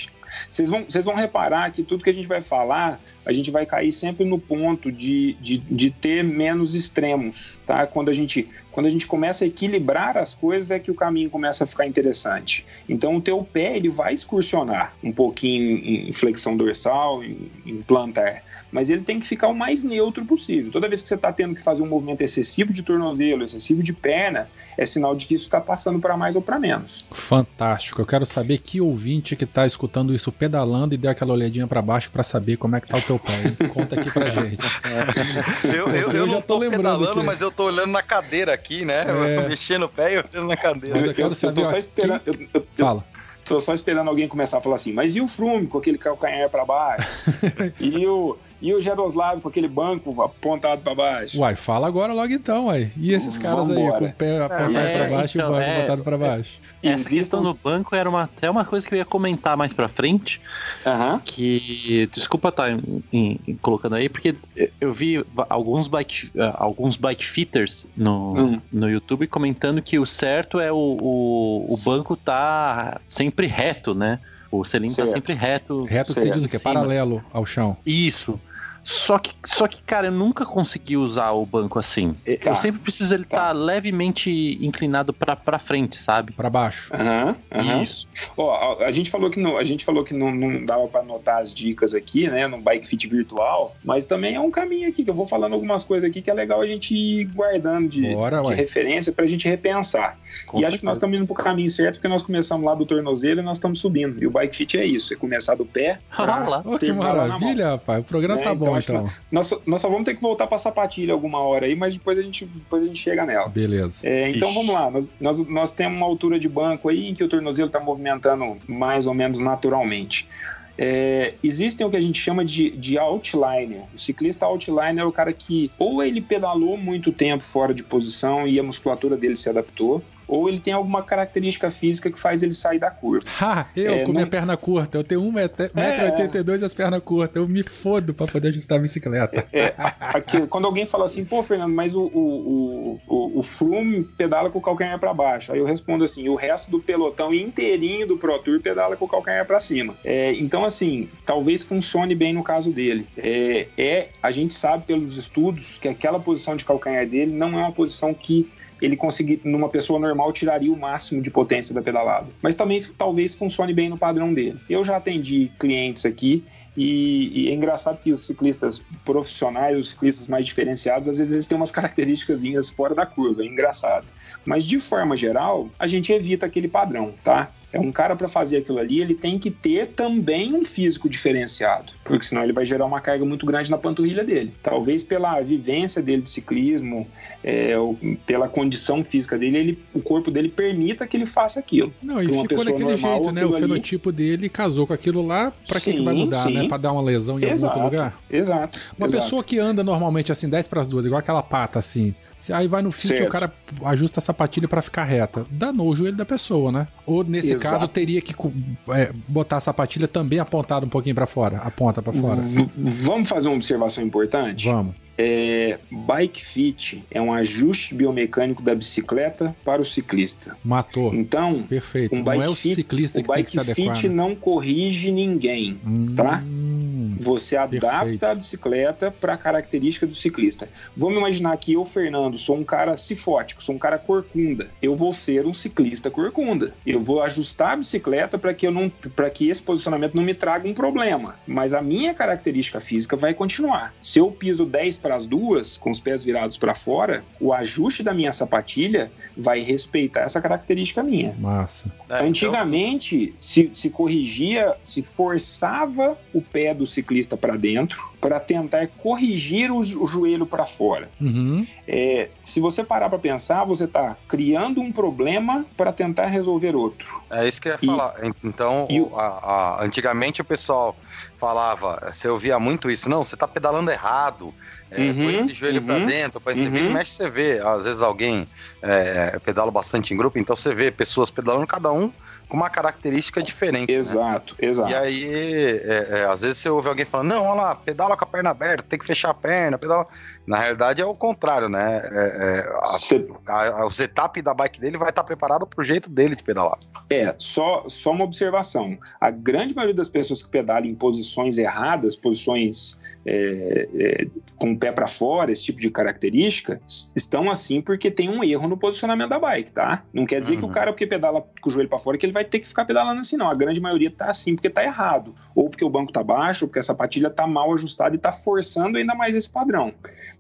Vocês vão, vocês vão reparar que tudo que a gente vai falar, a gente vai cair sempre no ponto de, de, de ter menos extremos, tá? Quando a, gente, quando a gente começa a equilibrar as coisas é que o caminho começa a ficar interessante. Então o teu pé, ele vai excursionar um pouquinho em flexão dorsal, em, em plantar mas ele tem que ficar o mais neutro possível. Toda vez que você está tendo que fazer um movimento excessivo de tornozelo, excessivo de perna, é sinal de que isso está passando para mais ou para menos. Fantástico. Eu quero saber que ouvinte que está escutando isso pedalando e deu aquela olhadinha para baixo para saber como é que tá o teu pé. Hein? Conta aqui pra gente. [LAUGHS] eu, eu, eu, eu não tô, tô pedalando, que... mas eu tô olhando na cadeira aqui, né? É... Mexendo o pé e olhando na cadeira. Mas eu quero saber. Eu tô só esperando. Que... Fala. Tô só esperando alguém começar a falar assim, mas e o Frume com aquele calcanhar para baixo? [LAUGHS] e o e o Jaroslav com aquele banco apontado para baixo. Uai, fala agora logo então, uai. E esses caras Vambora. aí com o pé apontado é, para baixo então, e o banco é, apontado para baixo? Essa Existam... questão do banco era uma, até uma coisa que eu ia comentar mais para frente. Uhum. Que, desculpa estar tá em, em, colocando aí, porque eu vi alguns bike, uh, alguns bike fitters no, uhum. no YouTube comentando que o certo é o, o, o banco tá sempre reto, né? O selim tá sempre reto. Reto que você diz o quê? Paralelo ao chão. Isso. Só que, só que, cara, eu nunca consegui usar o banco assim. Tá. Eu sempre preciso ele estar tá. tá levemente inclinado para frente, sabe? Para baixo. Aham, uhum, uhum. Isso. Ó, a, a, gente falou que não, a gente falou que não, não dava para anotar as dicas aqui, né, no Bike Fit virtual, mas também é um caminho aqui que eu vou falando algumas coisas aqui que é legal a gente ir guardando de, Bora, de referência pra gente repensar. Com e acho que nós estamos indo pro caminho certo porque nós começamos lá do tornozelo e nós estamos subindo. E o Bike Fit é isso, é começar do pé. Ah, oh, que maravilha, rapaz. O programa é, tá então, bom, então. Nós, nós só vamos ter que voltar pra sapatilha alguma hora aí, mas depois a gente, depois a gente chega nela. Beleza. É, então Ixi. vamos lá. Nós, nós, nós temos uma altura de banco aí em que o tornozelo está movimentando mais ou menos naturalmente. É, existem o que a gente chama de, de outliner. O ciclista outliner é o cara que ou ele pedalou muito tempo fora de posição e a musculatura dele se adaptou, ou ele tem alguma característica física que faz ele sair da curva. Ha, eu é, com não... minha perna curta, eu tenho 1,82m é... e as pernas curtas, eu me fodo para poder ajustar a bicicleta. [LAUGHS] É, aqui, quando alguém fala assim, pô, Fernando, mas o, o, o, o Flume pedala com o calcanhar para baixo. Aí eu respondo assim, o resto do pelotão inteirinho do Pro Tour pedala com o calcanhar para cima. É, então, assim, talvez funcione bem no caso dele. É, é, a gente sabe pelos estudos que aquela posição de calcanhar dele não é uma posição que ele conseguir, numa pessoa normal, tiraria o máximo de potência da pedalada. Mas também talvez funcione bem no padrão dele. Eu já atendi clientes aqui e, e, é engraçado que os ciclistas profissionais, os ciclistas mais diferenciados, às vezes eles têm umas características fora da curva, é engraçado. Mas de forma geral, a gente evita aquele padrão, tá? É um cara para fazer aquilo ali, ele tem que ter também um físico diferenciado, porque senão ele vai gerar uma carga muito grande na panturrilha dele. Talvez pela vivência dele de ciclismo, é, pela condição física dele, ele, o corpo dele permita que ele faça aquilo. Não, e ficou daquele normal, jeito, né? O fenotipo ali... dele casou com aquilo lá, para que, que vai mudar, sim. né? Para dar uma lesão em exato, algum outro lugar? Exato. Uma exato. pessoa que anda normalmente assim, 10 para as duas, igual aquela pata assim, aí vai no fit e o cara ajusta a sapatilha para ficar reta. Danou o joelho da pessoa, né? Ou nesse Exato. caso teria que é, botar a sapatilha também apontada um pouquinho para fora, a ponta para fora. V vamos fazer uma observação importante? Vamos. É, bike fit é um ajuste biomecânico da bicicleta para o ciclista. Matou. Então, perfeito. Um não é o ciclista fit, que tem que se adequar. O bike fit né? não corrige ninguém, hum, tá? Você adapta perfeito. a bicicleta para a característica do ciclista. Vamos imaginar que eu, Fernando, sou um cara cifótico, sou um cara corcunda. Eu vou ser um ciclista corcunda. Eu vou ajustar a bicicleta para que eu não, para que esse posicionamento não me traga um problema. Mas a minha característica física vai continuar. Se eu piso 10 para as duas, com os pés virados para fora, o ajuste da minha sapatilha vai respeitar essa característica minha. Massa. É, então Antigamente, então... se, se corrigia, se forçava o pé do ciclista para dentro para tentar corrigir o, o joelho para fora. Uhum. É, se você parar para pensar, você está criando um problema para tentar resolver outro. É isso que eu ia e, falar. Então, o, a, a, antigamente o pessoal falava, você ouvia muito isso, não, você está pedalando errado, é, uhum, põe esse joelho uhum, para dentro, põe esse uhum. vira mexe, você vê. Às vezes alguém é, pedala bastante em grupo, então você vê pessoas pedalando, cada um com uma característica diferente. Né? Exato, né? exato. E aí, é, é, às vezes você ouve alguém falando, não, olha lá, pedala com a perna aberta, tem que fechar a perna, pedala. Na realidade é o contrário, né? É, é a, Cê... a, a, o setup da bike dele vai estar preparado pro jeito dele de pedalar. É, só, só uma observação. A grande maioria das pessoas que pedalam em posições erradas, posições é, é, com o pé para fora, esse tipo de característica, estão assim porque tem um erro no posicionamento da bike, tá? Não quer dizer uhum. que o uhum. cara, porque pedala com o joelho para fora, que ele vai ter que ficar pedalando assim, não. A grande maioria tá assim porque tá errado. Ou porque o banco tá baixo, ou porque a sapatilha tá mal ajustada e tá forçando ainda mais esse padrão.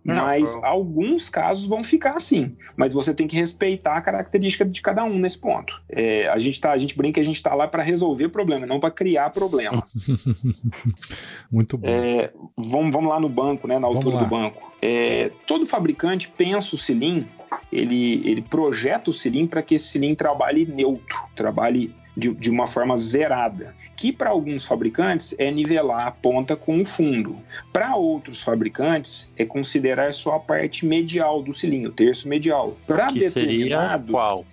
Não, mas não. alguns casos vão ficar assim. Mas você tem que respeitar a característica de cada um nesse ponto. É, a, gente tá, a gente brinca que a gente tá lá para resolver problema, não para criar problema. [LAUGHS] Muito bom. Vamos, vamos lá no banco, né? Na altura do banco. É, todo fabricante pensa o cilindro, ele, ele projeta o cilindro para que esse cilindro trabalhe neutro, trabalhe de, de uma forma zerada que para alguns fabricantes é nivelar a ponta com o fundo. Para outros fabricantes é considerar só a parte medial do cilindro, o terço medial. Para determinados, seria qual?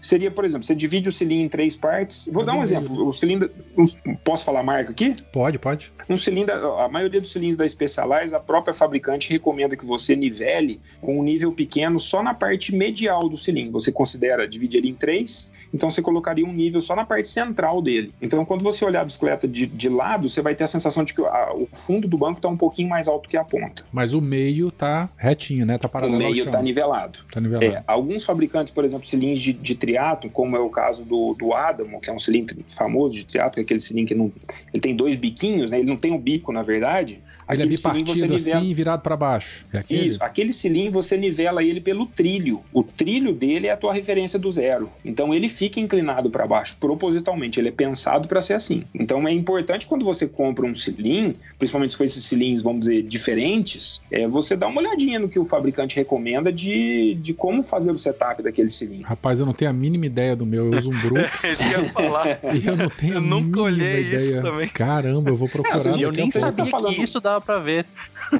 seria, por exemplo, você divide o cilindro em três partes. Vou dar um exemplo. O cilindro, um, posso falar a marca aqui? Pode, pode. Um cilindro, a maioria dos cilindros da Specialized, a própria fabricante recomenda que você nivele com um nível pequeno só na parte medial do cilindro. Você considera dividir ele em três, então você colocaria um nível só na parte central dele. Então, quando você olhar a bicicleta de, de lado, você vai ter a sensação de que a, o fundo do banco está um pouquinho mais alto que a ponta. Mas o meio tá retinho, né? Tá paralelo O meio está nivelado. Tá nivelado. É, alguns fabricantes, por exemplo, cilindros de, de triatlo, como é o caso do, do Adamo, que é um cilindro famoso de triatlo, é aquele cilindro que não, ele tem dois biquinhos, né? Ele não tem o um bico, na verdade. Ele é bipartido nivela... assim, virado para baixo. É aquele? Isso. Aquele cilindro você nivela ele pelo trilho. O trilho dele é a tua referência do zero. Então ele fica inclinado para baixo propositalmente. Ele é pensado para ser assim. Então é importante quando você compra um cilindro, principalmente se for esses cilindros, vamos dizer, diferentes, é você dá uma olhadinha no que o fabricante recomenda de, de como fazer o setup daquele cilindro. Rapaz, eu não tenho a mínima ideia do meu. Eu uso um Brooks. [LAUGHS] Eu ia falar. [LAUGHS] e eu não tenho eu a nunca olhei ideia. isso também. Caramba, eu vou procurar. É, eu nem sabia que isso dava para ver.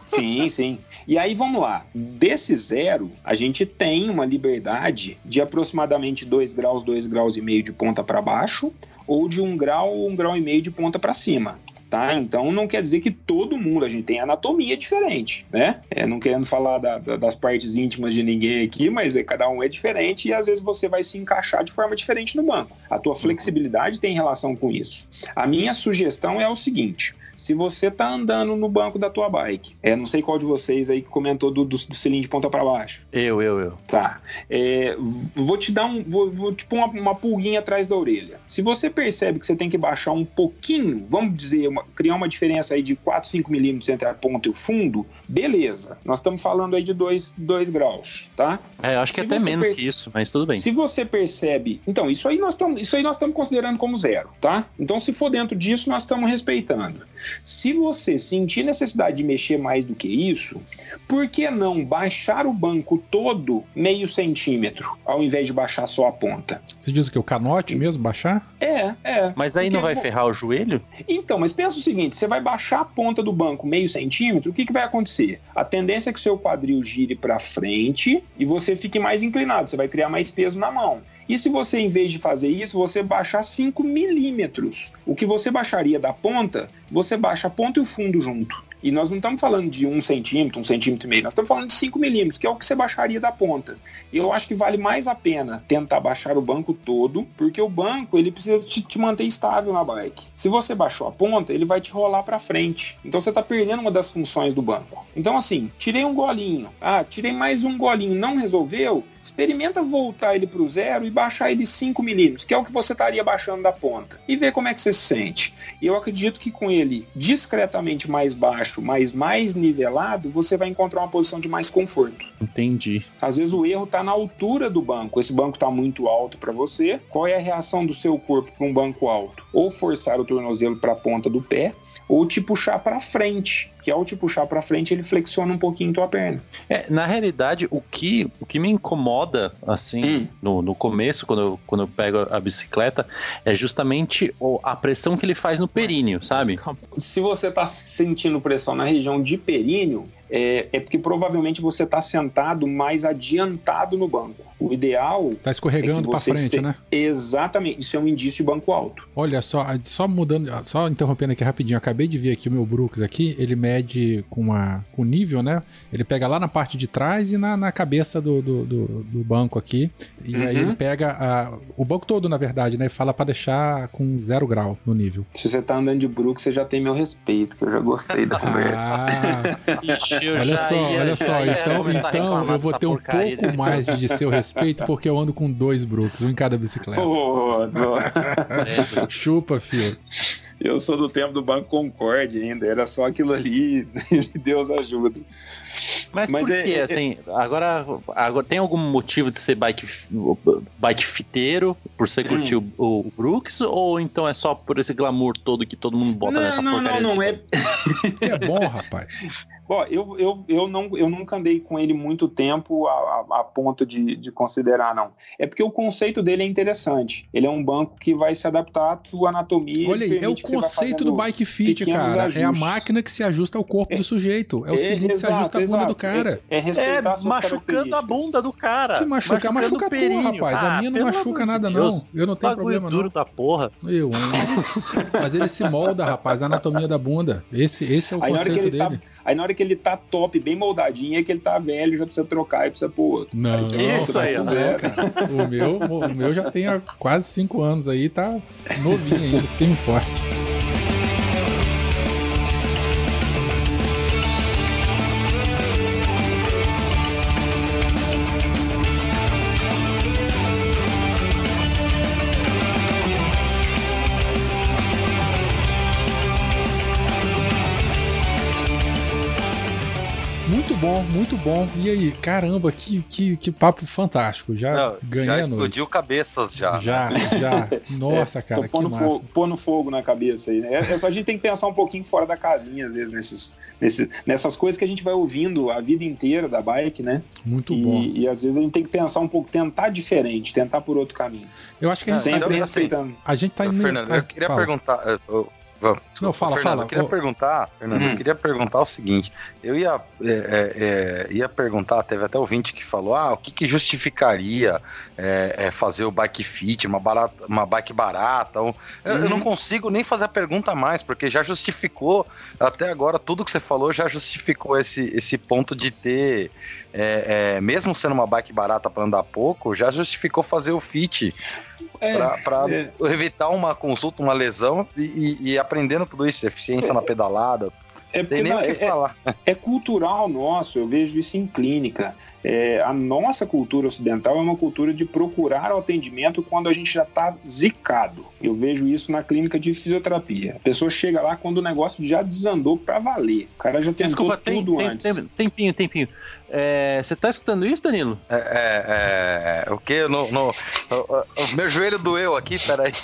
Sim, sim. E aí vamos lá. Desse zero, a gente tem uma liberdade de aproximadamente 2 graus, 2 graus e meio de ponta para baixo, ou de um grau, um grau e meio de ponta para cima tá? Então não quer dizer que todo mundo, a gente tem anatomia diferente, né? É, não querendo falar da, da, das partes íntimas de ninguém aqui, mas é, cada um é diferente e às vezes você vai se encaixar de forma diferente no banco. A tua flexibilidade tem relação com isso. A minha sugestão é o seguinte: se você tá andando no banco da tua bike, é, não sei qual de vocês aí que comentou do, do, do cilindro de ponta para baixo. Eu, eu, eu. Tá. É, vou te dar um, vou, vou tipo uma, uma pulguinha atrás da orelha. Se você percebe que você tem que baixar um pouquinho, vamos dizer, uma, criar uma diferença aí de 4, 5 milímetros entre a ponta e o fundo, beleza. Nós estamos falando aí de 2, 2 graus, tá? É, eu acho que é até menos que isso, mas tudo bem. Se você percebe, então isso aí nós estamos, isso aí nós estamos considerando como zero, tá? Então se for dentro disso, nós estamos respeitando. Se você sentir necessidade de mexer mais do que isso, por que não baixar o banco todo meio centímetro, ao invés de baixar só a ponta? Você diz que o canote mesmo baixar? É, é. Mas aí não vai ferrar o joelho? Então, mas pensa o seguinte: você vai baixar a ponta do banco meio centímetro, o que, que vai acontecer? A tendência é que o seu quadril gire para frente e você fique mais inclinado, você vai criar mais peso na mão. E se você, em vez de fazer isso, você baixar 5 milímetros, o que você baixaria da ponta, você baixa a ponta e o fundo junto. E nós não estamos falando de um centímetro, um centímetro e meio, nós estamos falando de 5 milímetros, que é o que você baixaria da ponta. Eu acho que vale mais a pena tentar baixar o banco todo, porque o banco ele precisa te, te manter estável na bike. Se você baixou a ponta, ele vai te rolar para frente. Então você está perdendo uma das funções do banco. Então assim, tirei um golinho, ah, tirei mais um golinho, não resolveu, experimenta voltar ele para o zero e baixar ele 5 milímetros, que é o que você estaria baixando da ponta, e ver como é que você se sente. Eu acredito que com ele discretamente mais baixo, mas mais nivelado, você vai encontrar uma posição de mais conforto. Entendi. Às vezes o erro está na altura do banco. Esse banco está muito alto para você. Qual é a reação do seu corpo para um banco alto? Ou forçar o tornozelo para a ponta do pé, ou te puxar para frente, que ao te puxar para frente ele flexiona um pouquinho tua perna. É, na realidade, o que, o que me incomoda assim hum. no, no começo, quando eu, quando eu pego a bicicleta, é justamente a pressão que ele faz no períneo, sabe? Se você tá sentindo pressão na região de períneo, é, é porque provavelmente você está sentado mais adiantado no banco. O ideal. Tá escorregando é para frente, se... né? Exatamente. Isso é um indício de banco alto. Olha só, só mudando, só interrompendo aqui rapidinho. Acabei de ver aqui o meu Brooks aqui. Ele mede com uma com nível, né? Ele pega lá na parte de trás e na, na cabeça do, do, do, do banco aqui. E uhum. aí ele pega a, o banco todo, na verdade, né? E fala para deixar com zero grau no nível. Se você tá andando de Brooks, você já tem meu respeito, que eu já gostei da conversa. [LAUGHS] Ah, olha só, ia, olha só. Então, então eu vou ter um pouco mais de seu respeito porque eu ando com dois Brooks, um em cada bicicleta. Oh, Chupa, filho. Eu sou do tempo do Banco Concorde ainda, era só aquilo ali, [LAUGHS] Deus ajuda. Mas, Mas por é, que, é, assim, agora, agora tem algum motivo de ser bike, bike fiteiro, por você curtir hum. o, o, Brooks, ou então é só por esse glamour todo que todo mundo bota não, nessa não, porcaria? Não, não, não, é... [LAUGHS] é bom, rapaz. Bom, eu, eu, eu, não, eu nunca andei com ele muito tempo a, a, a, ponto de, de considerar, não. É porque o conceito dele é interessante. Ele é um banco que vai se adaptar à tua anatomia. Olha aí, é o conceito do bike fit, cara. Ajustes. É a máquina que se ajusta ao corpo é, do sujeito. É o é, cilindro que se ajusta bunda do cara. É, é, é machucando a bunda do cara. Que machuca, machuca tu, rapaz. Ah, a minha não machuca nada, Deus. não. Eu não tenho problema, duro não. da porra. Eu, [LAUGHS] Mas ele se molda, rapaz, a anatomia da bunda. Esse, esse é o aí, conceito tá dele. Tá, aí na hora que ele tá top, bem moldadinho, é que ele tá velho, já precisa trocar e precisa pôr outro. Não, isso aí, é, cara. O meu, o meu já tem há quase cinco anos aí, tá novinho ainda, tem um forte. Bom, muito bom. E aí, caramba, que, que, que papo fantástico. Já Não, ganhei já explodiu cabeças já. Já, já. [LAUGHS] Nossa, é, cara, que massa. Fogo, pondo fogo na cabeça aí, né? É, é, só a gente tem que pensar um pouquinho fora da casinha, às vezes, nesses, nesses, nessas coisas que a gente vai ouvindo a vida inteira da bike, né? Muito e, bom. E às vezes a gente tem que pensar um pouco, tentar diferente, tentar por outro caminho. Eu acho que a gente Sempre então, respeitando. Assim, a gente tá indo. Fernando, eu queria fala. perguntar. Eu, Vamos. Não, fala, Fernando, fala. Eu queria perguntar, Fernando, hum. eu queria perguntar o seguinte. Eu ia, é, é, é ia perguntar, teve até ouvinte que falou: ah, o que, que justificaria é, é fazer o bike fit, uma, barata, uma bike barata? Ou, eu, eu, não uhum. consigo nem fazer a pergunta mais, porque já justificou, até agora, tudo que você falou já justificou esse, esse ponto de ter, é, mesmo sendo uma bike barata para andar pouco, já justificou fazer o fit é, para é. evitar uma consulta, uma lesão e, e, e aprendendo tudo isso, eficiência é, na pedalada. É porque não, é, é, cultural nosso, eu vejo isso em clínica. É, a nossa cultura ocidental é uma cultura de procurar o atendimento quando a gente já está zicado. Eu vejo isso na clínica de fisioterapia. A pessoa chega lá quando o negócio já desandou para valer. O cara já tentou Desculpa, tudo tem, antes. Tem, tempinho, tempinho. É, você tá escutando isso, Danilo? É, é, é o que? No, no, o, o, meu joelho doeu aqui, peraí. [LAUGHS]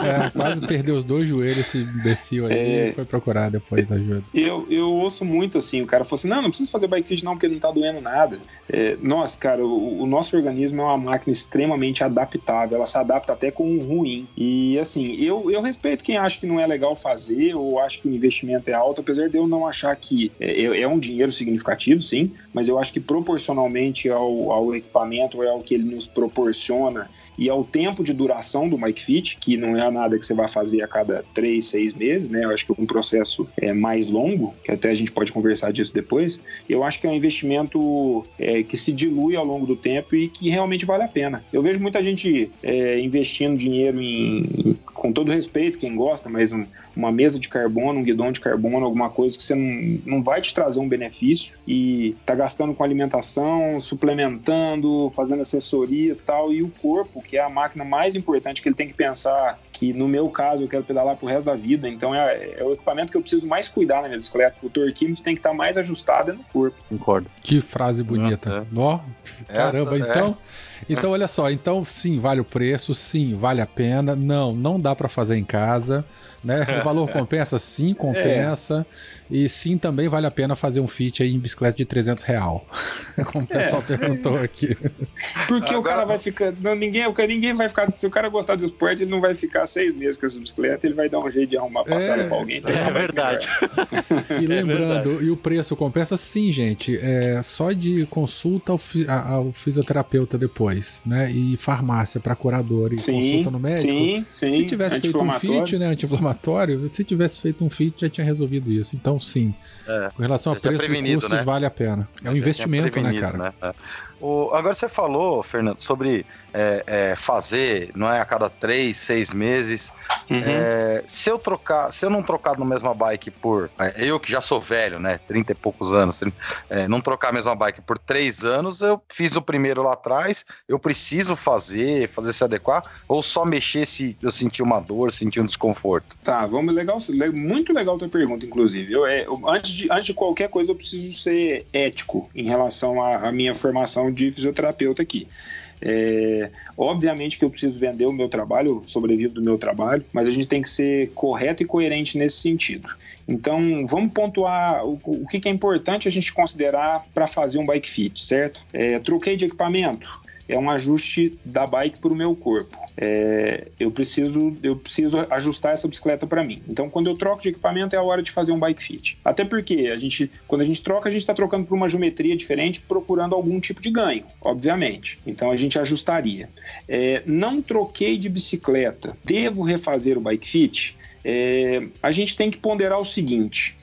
É, quase perdeu os dois joelhos esse imbecil aí é, foi procurar depois ajuda. Eu, eu ouço muito assim, o cara falou assim, não, não preciso fazer bike fit não, porque não tá doendo nada. É, nossa, cara, o, o, nosso organismo é uma máquina extremamente adaptável, ela se adapta até com o ruim. E assim, eu, eu respeito quem acha que não é legal fazer, ou acha que o investimento é alto, apesar de eu não achar que é, é um dinheiro significativo, sim, mas eu acho que proporcionalmente ao, ao equipamento, ao que ele nos proporciona e ao tempo de duração do Mike Fit, que não é nada que você vai fazer a cada três, seis meses, né? Eu acho que é um processo é, mais longo, que até a gente pode conversar disso depois. Eu acho que é um investimento é, que se dilui ao longo do tempo e que realmente vale a pena. Eu vejo muita gente é, investindo dinheiro em, com todo respeito, quem gosta, mas um, uma mesa de carbono, um guidão de carbono, alguma coisa que você não, não vai te trazer um benefício e tá gastando com alimentação, suplementando, fazendo assessoria e tal, e o corpo, que é a máquina mais importante que ele tem que pensar que no meu caso eu quero pedalar pro resto da vida, então é, é o equipamento que eu preciso mais cuidar na minha bicicleta. O torquímetro tem que estar tá mais ajustado no corpo. Concordo. Que frase bonita. Nossa, é. caramba, Essa, então... É. Então, olha só, então sim, vale o preço, sim, vale a pena. Não, não dá para fazer em casa. Né? O valor compensa? Sim, compensa. É. E sim, também vale a pena fazer um fit aí em bicicleta de 300 real. [LAUGHS] Como o pessoal é. perguntou aqui. Porque Agora... o cara vai ficar... Não, ninguém, ninguém vai ficar... Se o cara gostar do esporte, ele não vai ficar seis meses com essa bicicleta, ele vai dar um jeito de arrumar passada é, pra alguém. É verdade. [LAUGHS] e lembrando, é e o preço compensa? Sim, gente. É só de consulta ao, fi, ao fisioterapeuta depois, né? E farmácia para curador e sim, consulta no médico. Sim, sim. Se tivesse feito um fit, né? Anti-inflamatório inflamatório, se tivesse feito um fit, já tinha resolvido isso. Então, sim. É, com relação a preço e custos, né? vale a pena. É um investimento, né, cara? Né? É. O, agora você falou, Fernando, sobre é, é, fazer, não é a cada três, seis meses. Uhum. É, se eu trocar, se eu não trocar na mesma bike por. É, eu que já sou velho, né? 30 e poucos anos, é, não trocar a mesma bike por três anos, eu fiz o primeiro lá atrás, eu preciso fazer, fazer se adequar, ou só mexer se eu sentir uma dor, sentir um desconforto? Tá, vamos legal, muito legal a tua pergunta, inclusive. Eu, é, antes, de, antes de qualquer coisa, eu preciso ser ético em relação à minha formação de fisioterapeuta aqui. É, obviamente que eu preciso vender o meu trabalho, sobrevivo do meu trabalho, mas a gente tem que ser correto e coerente nesse sentido. Então, vamos pontuar o, o que, que, é importante a gente considerar para fazer um bike fit, certo? É, troquei de equipamento, é um ajuste da bike para o meu corpo. É, eu, preciso, eu preciso ajustar essa bicicleta para mim. Então, quando eu troco de equipamento, é a hora de fazer um bike fit. Até porque a gente, quando a gente troca, a gente está trocando por uma geometria diferente, procurando algum tipo de ganho, obviamente. Então, a gente ajustaria. É, não troquei de bicicleta, devo refazer o bike fit? é, a gente tem que ponderar o seguinte: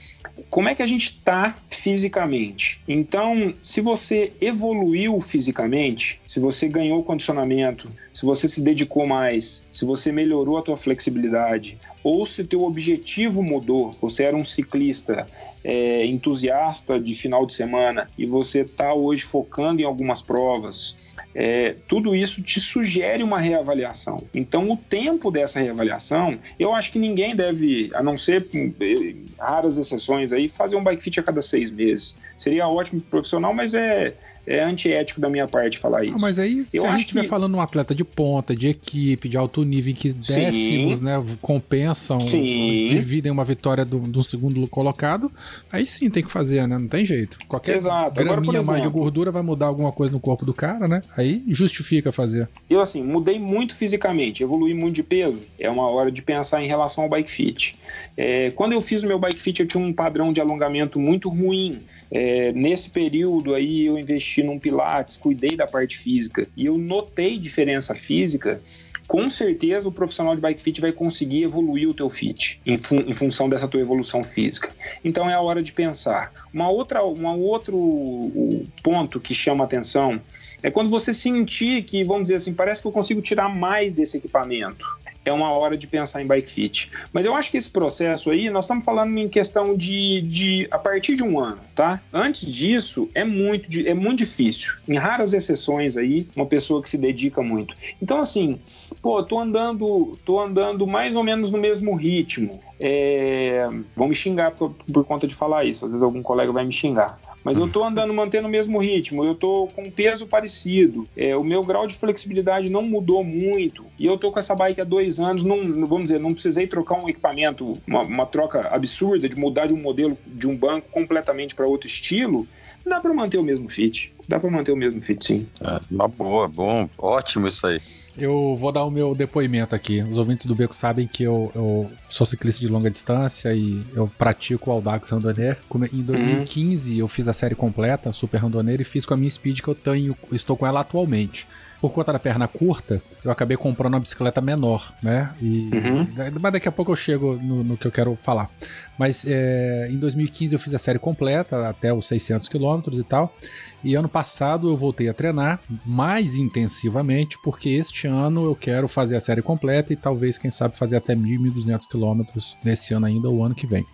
como é que a gente está fisicamente? Então, se você evoluiu fisicamente, se você ganhou condicionamento, se você se dedicou mais, se você melhorou a tua flexibilidade, ou se teu objetivo mudou, você era um ciclista é, entusiasta de final de semana e você está hoje focando em algumas provas, é, tudo isso te sugere uma reavaliação. Então, o tempo dessa reavaliação, eu acho que ninguém deve, a não ser é, raras exceções aí, fazer um bike fit a cada seis meses. Seria ótimo profissional, mas é é antiético da minha parte falar isso. Ah, mas aí, se eu a gente estiver que... falando um atleta de ponta, de equipe, de alto nível, em que décimos, sim. né, compensam, sim. dividem uma vitória do, do segundo colocado, aí sim tem que fazer, né? Não tem jeito. Qualquer Exato. graminha Agora, exemplo, mais de gordura vai mudar alguma coisa no corpo do cara, né? Aí justifica fazer. Eu, assim, mudei muito fisicamente, evolui muito de peso. É uma hora de pensar em relação ao bike fit. É, quando eu fiz o meu bike fit, eu tinha um padrão de alongamento muito ruim. É, nesse período aí eu investi num Pilates, cuidei da parte física e eu notei diferença física com certeza o profissional de bike fit vai conseguir evoluir o teu fit em, fun em, função dessa tua evolução física. Então é a hora de pensar. Uma outra, um outro ponto que chama atenção é quando você sentir que, vamos dizer assim, parece que eu consigo tirar mais desse equipamento é uma hora de pensar em bike fit. Mas eu acho que esse processo aí, nós estamos falando em questão de, de a partir de um ano, tá? Antes disso, é muito, é muito difícil. Em raras exceções aí, uma pessoa que se dedica muito. Então, assim, pô, tô andando, tô andando mais ou menos no mesmo ritmo. É... Vão me xingar por, por conta de falar isso. Às vezes algum colega vai me xingar mas eu estou andando mantendo o mesmo ritmo, eu estou com peso parecido, é, o meu grau de flexibilidade não mudou muito e eu estou com essa bike há dois anos, não, vamos dizer, não precisei trocar um equipamento, uma, uma troca absurda de mudar de um modelo de um banco completamente para outro estilo, dá para manter o mesmo fit. Dá para manter o mesmo fit, sim. É, uma boa, bom, ótimo isso aí. Eu vou dar o meu depoimento aqui. Os ouvintes do Beco sabem que eu, eu sou ciclista de longa distância e eu pratico o Audax Randonner. Em 2015 uhum. eu fiz a série completa, Super Randonner, e fiz com a minha Speed que eu tenho, estou com ela atualmente por conta da perna curta, eu acabei comprando uma bicicleta menor, né? E, uhum. Mas daqui a pouco eu chego no, no que eu quero falar. Mas é, em 2015 eu fiz a série completa, até os 600 quilômetros e tal. E ano passado eu voltei a treinar mais intensivamente, porque este ano eu quero fazer a série completa e talvez, quem sabe, fazer até 1.000, 1.200 quilômetros nesse ano ainda ou ano que vem.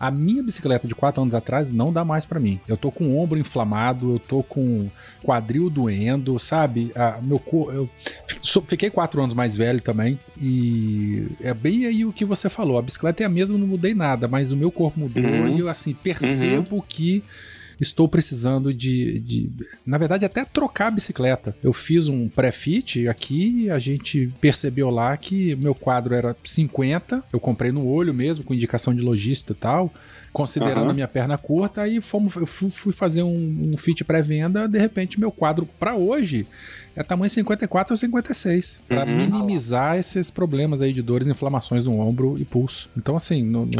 A minha bicicleta de 4 anos atrás não dá mais para mim. Eu tô com o ombro inflamado, eu tô com quadril doendo, sabe? A, meu corpo. Eu fiquei 4 anos mais velho também. E é bem aí o que você falou. A bicicleta é a mesma, não mudei nada, mas o meu corpo mudou uhum. e eu assim percebo uhum. que estou precisando de, de, na verdade, até trocar a bicicleta. Eu fiz um pré-fit aqui, a gente percebeu lá que meu quadro era 50, eu comprei no olho mesmo, com indicação de lojista e tal considerando uhum. a minha perna curta, aí fomos, eu fui fazer um, um fit pré-venda, de repente meu quadro para hoje é tamanho 54 ou 56, para uhum. minimizar esses problemas aí de dores inflamações no ombro e pulso. Então assim, no, no,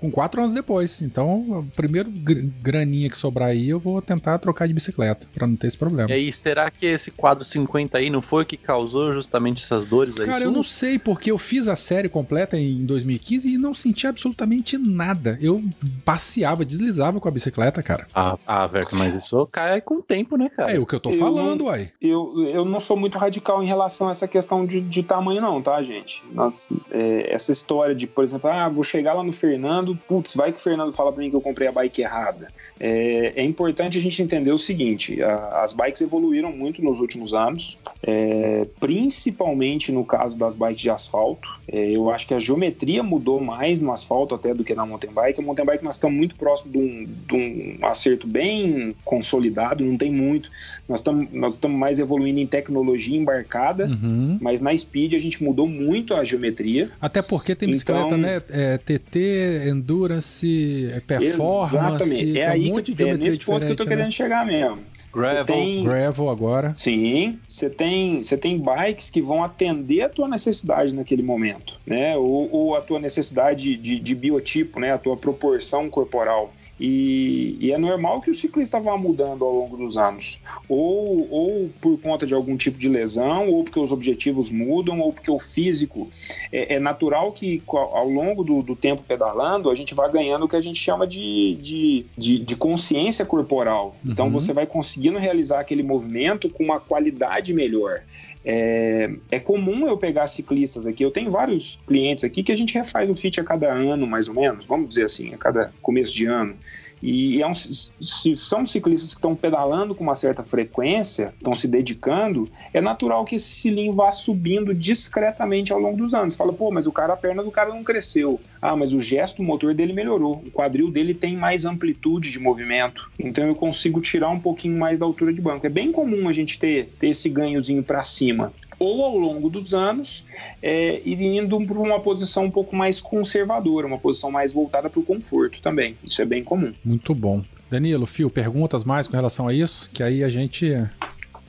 com quatro anos depois, então o primeiro graninha que sobrar aí eu vou tentar trocar de bicicleta para não ter esse problema. E aí, será que esse quadro 50 aí não foi o que causou justamente essas dores aí? Cara, eu não sei porque eu fiz a série completa em 2015 e não senti absolutamente nada. Eu passeava, deslizava com a bicicleta, cara. Ah, ah Verto, mas isso cai com o tempo, né, cara? É o que eu tô falando, uai. Eu, eu não sou muito radical em relação a essa questão de, de tamanho, não, tá, gente? Nossa, é, essa história de, por exemplo, ah, vou chegar lá no Fernando, putz, vai que o Fernando fala pra mim que eu comprei a bike errada. É, é importante a gente entender o seguinte: a, as bikes evoluíram muito nos últimos anos, é, principalmente no caso das bikes de asfalto. É, eu acho que a geometria mudou mais no asfalto até do que na mountain bike. A mountain bike nós estamos muito próximo de um, de um acerto bem consolidado, não tem muito. Nós estamos nós estamos mais evoluindo em tecnologia embarcada, uhum. mas na Speed a gente mudou muito a geometria. Até porque tem bicicleta, então, né? É, TT, Endurance, é Performance. Exatamente. É aí um que, é nesse ponto que eu tô querendo né? chegar mesmo. Gravel, tem, gravel agora. Sim, você tem, você tem bikes que vão atender a tua necessidade naquele momento, né? Ou, ou a tua necessidade de, de biotipo, né? A tua proporção corporal. E, e, é normal que o ciclista vá mudando ao longo dos anos. Ou, ou por conta de algum tipo de lesão, ou porque os objetivos mudam, ou porque o físico. É, é natural que ao longo do, do, tempo pedalando, a gente vai ganhando o que a gente chama de, de, de, de consciência corporal. Então uhum. você vai conseguindo realizar aquele movimento com uma qualidade melhor. É, é, comum eu pegar ciclistas aqui. Eu tenho vários clientes aqui que a gente refaz o fit a cada ano, mais ou menos, vamos dizer assim, a cada começo de ano. E é um, se são ciclistas que estão pedalando com uma certa frequência, estão se dedicando, é natural que esse cilindro vá subindo discretamente ao longo dos anos. Fala, pô, mas o cara, a perna do cara não cresceu. Ah, mas o gesto motor dele melhorou. O quadril dele tem mais amplitude de movimento. Então eu consigo tirar um pouquinho mais da altura de banco. É bem comum a gente ter, ter esse ganhozinho para cima ou ao longo dos anos, é, indo para uma posição um pouco mais conservadora, uma posição mais voltada para o conforto também. Isso é bem comum. Muito bom. Danilo, Fio, perguntas mais com relação a isso? Que aí a gente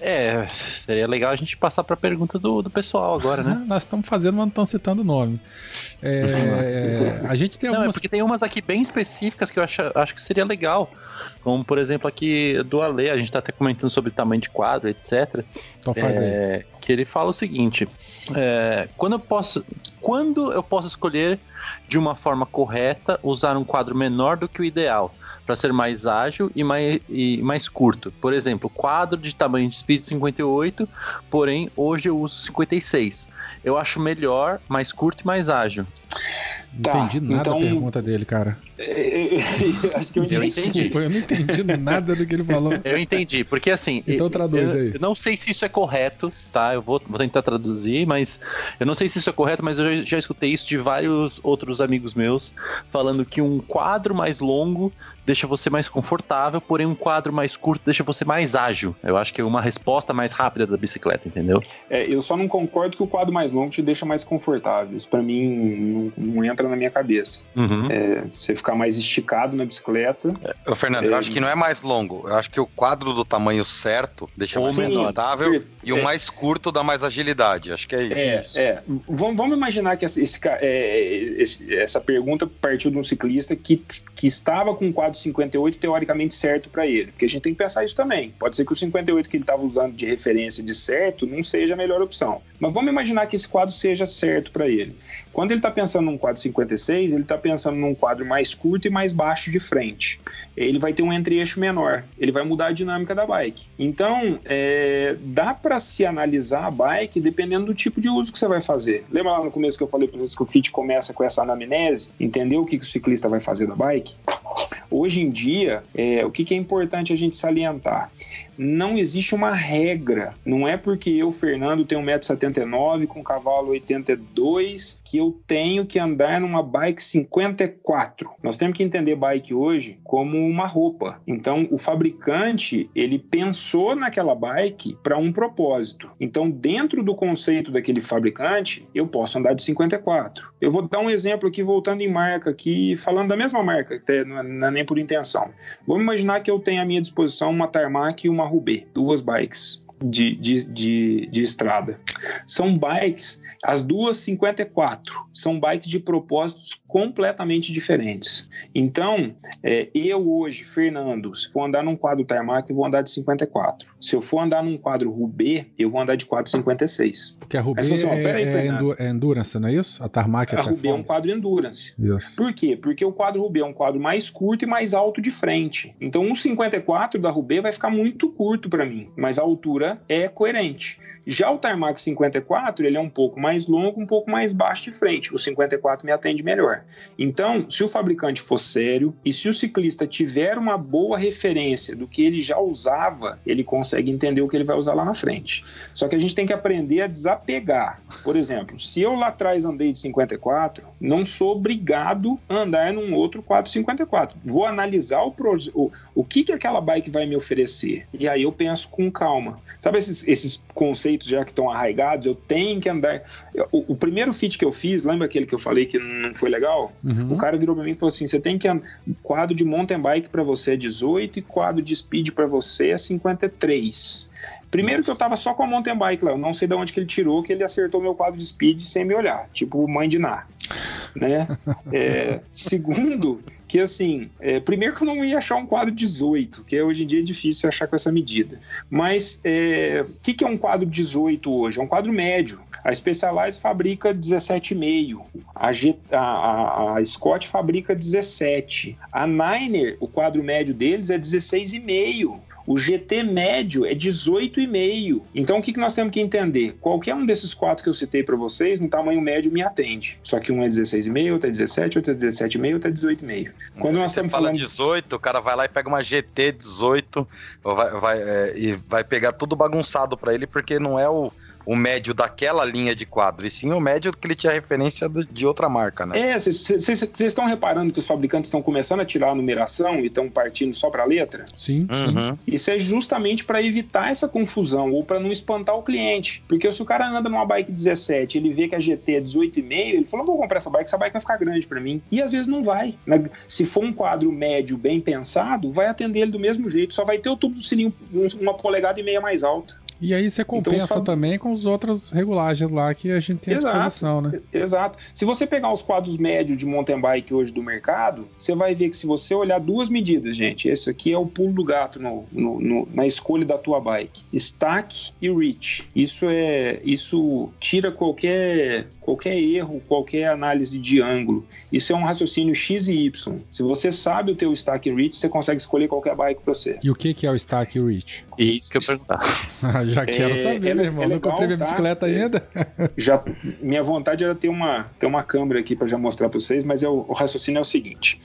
é, seria legal a gente passar para a pergunta do, do pessoal agora, né? [LAUGHS] Nós estamos fazendo, mas não estamos citando o nome. É, [LAUGHS] a gente tem algumas... Não, é porque tem umas aqui bem específicas que eu acho, acho que seria legal. Como, por exemplo, aqui do Ale, a gente está até comentando sobre tamanho de quadro, etc. Então faz é. Que ele fala o seguinte: é, quando, eu posso, quando eu posso escolher de uma forma correta usar um quadro menor do que o ideal? Para ser mais ágil e mais, e mais curto. Por exemplo, quadro de tamanho de speed 58, porém hoje eu uso 56. Eu acho melhor, mais curto e mais ágil. Não tá, entendi nada então... da pergunta dele, cara. [LAUGHS] Acho que eu, eu entendi. eu não entendi nada do que ele falou. Eu entendi, porque assim. Então traduz eu, aí. Eu não sei se isso é correto, tá? Eu vou, vou tentar traduzir, mas eu não sei se isso é correto, mas eu já, já escutei isso de vários outros amigos meus, falando que um quadro mais longo deixa você mais confortável, porém um quadro mais curto deixa você mais ágil. Eu acho que é uma resposta mais rápida da bicicleta, entendeu? É, eu só não concordo que o quadro mais longo te deixa mais confortável. Isso para mim não, não, entra na minha cabeça. Uhum. É, você ficar mais esticado na bicicleta. É, Fernando, é... eu acho que não é mais longo. Eu acho que o quadro do tamanho certo deixa Ou mais confortável e o é. mais curto dá mais agilidade. Acho que é isso. É, é. Vamos, vamos imaginar que esse, esse, essa pergunta partiu de um ciclista que, que estava com um quadro 58 teoricamente certo para ele. Porque a gente tem que pensar isso também. Pode ser que o 58 que ele estava usando de referência de certo não seja a melhor opção. Mas vamos imaginar que esse quadro seja certo para ele. Quando ele está pensando num quadro 56, ele está pensando num quadro mais curto e mais baixo de frente. Ele vai ter um entre-eixo menor, ele vai mudar a dinâmica da bike. Então, é, dá para se analisar a bike dependendo do tipo de uso que você vai fazer. Lembra lá no começo que eu falei para vocês que o FIT começa com essa anamnese? Entender o que, que o ciclista vai fazer da bike? Hoje em dia, é, o que, que é importante a gente salientar? Não existe uma regra. Não é porque eu, Fernando, tenho 1,79m com cavalo 82 que eu tenho que andar numa bike 54. Nós temos que entender bike hoje como uma roupa. Então, o fabricante, ele pensou naquela bike para um propósito. Então, dentro do conceito daquele fabricante, eu posso andar de 54. Eu vou dar um exemplo aqui, voltando em marca, aqui, falando da mesma marca, até não é nem por intenção. Vamos imaginar que eu tenho à minha disposição uma Tarmac e uma Rubê, duas bikes de, de, de, de estrada. São bikes as duas 54 são bikes de propósitos completamente diferentes. Então, é, eu hoje, Fernando, se for andar num quadro Tarmac, eu vou andar de 54. Se eu for andar num quadro Rubê, eu vou andar de 456. Porque a Rubê assim, é, aí, é, é, Endurance, não é isso? A Tarmac é A Rubê é um quadro Endurance. Isso. Por quê? Porque o quadro Rubê é um quadro mais curto e mais alto de frente. Então, um 54 da Rubê vai ficar muito curto para mim, mas a altura é coerente. Já o Tarmac 54, ele é um pouco mais longo, um pouco mais baixo de frente. O 54 me atende melhor. Então, se o fabricante for sério e se o ciclista tiver uma boa referência do que ele já usava, ele consegue entender o que ele vai usar lá na frente. Só que a gente tem que aprender a desapegar. Por exemplo, se eu lá atrás andei de 54, não sou obrigado a andar num outro 454. Vou analisar o, o, o que, que aquela bike vai me oferecer. E aí eu penso com calma. Sabe esses, esses conceitos conceitos já que estão arraigados, eu tenho que andar. O, o, primeiro fit que eu fiz, lembra aquele que eu falei que não foi legal? Uhum. O cara virou pra mim e falou assim: você tem que andar. Quadro de mountain bike para você é 18 e quadro de speed para você é 53. Primeiro Nossa. que eu tava só com a mountain bike lá, eu não sei de onde que ele tirou, que ele acertou meu quadro de speed sem me olhar, tipo mãe de Ná. Né? É, segundo, que assim, é, primeiro que eu não ia achar um quadro 18, que hoje em dia é difícil achar com essa medida. Mas o é, que, que é um quadro 18 hoje? É um quadro médio. A Specialized fabrica 17,5. A, G, a, a, a, Scott fabrica 17. A Niner, o quadro médio deles é 16,5. O GT médio é 18,5. Então o que, que nós temos que entender? Qualquer um desses quatro que eu citei para vocês, no tamanho médio me atende. Só que um é 16,5, outro é 17, outro é 17,5, outro é 18,5. Quando nós você fala falando... 18, o cara vai lá e pega uma GT 18 vai, vai, é, e vai pegar tudo bagunçado para ele, porque não é o o médio daquela linha de quadro, e sim o médio que ele tinha referência de outra marca, né? É, vocês estão reparando que os fabricantes estão começando a tirar a numeração e estão partindo só para a letra? Sim. Uhum. Isso é justamente para evitar essa confusão ou para não espantar o cliente. Porque se o cara anda numa bike 17 ele vê que a GT é 18,5, ele fala: vou comprar essa bike, essa bike vai ficar grande para mim. E às vezes não vai. Se for um quadro médio bem pensado, vai atender ele do mesmo jeito, só vai ter o tubo do sininho uma polegada e meia mais alta. E aí você então, compensa então, também com os outros regulagens lá que a gente tem exato, à disposição, né? Exato. Se você pegar os quadros médios de mountain bike hoje do mercado, você vai ver que se você olhar duas medidas, gente, esse aqui é o pulo do gato no, no, no, na escolha da tua bike. Stack e reach. Isso é, isso tira qualquer qualquer erro, qualquer análise de ângulo. Isso é um raciocínio X e Y. Se você sabe o teu stack reach, você consegue escolher qualquer bike para você. E o que, que é o stack reach? Isso que eu perguntar. [LAUGHS] Já quero é, saber, é, meu irmão. É legal, não comprei minha tá? bicicleta é, ainda. já, minha vontade era ter uma, ter uma câmera aqui para já mostrar para vocês, mas é o, o, raciocínio é o seguinte.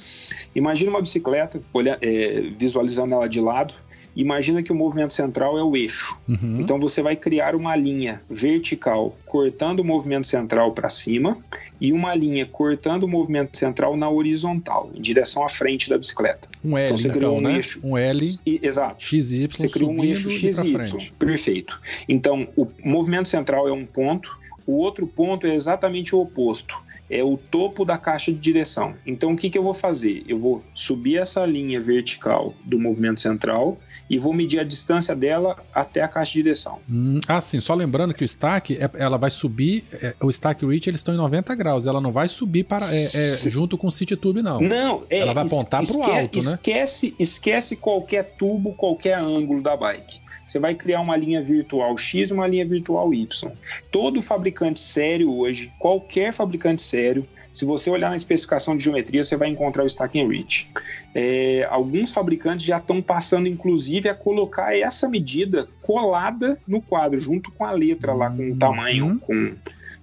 Imagina uma bicicleta, olha, é, visualizando ela de lado, Imagina que o movimento central é o eixo. Uhum. Então você vai criar uma linha vertical cortando o movimento central para cima e uma linha cortando o movimento central na horizontal, em direção à frente da bicicleta. Um L, então você criou então, um né? eixo. Um L. E, exato. XY. Você criou um eixo XY. Perfeito. Então o movimento central é um ponto. O outro ponto é exatamente o oposto é o topo da caixa de direção. Então, o que, que eu vou fazer? Eu vou subir essa linha vertical do movimento central e vou medir a distância dela até a caixa de direção. Hum, ah, sim. Só lembrando que o stack, é, ela vai subir, é, o stack reach eles estão em 90 graus, ela não vai subir para é, é junto com o city tube, não. Não, é, ela vai apontar para o alto, né? Esquece, esquece qualquer tubo, qualquer ângulo da bike. Você vai criar uma linha virtual X e uma linha virtual Y. Todo fabricante sério hoje, qualquer fabricante sério, se você olhar na especificação de geometria, você vai encontrar o Stacking Reach. É, alguns fabricantes já estão passando, inclusive, a colocar essa medida colada no quadro, junto com a letra lá, com o tamanho, uhum. com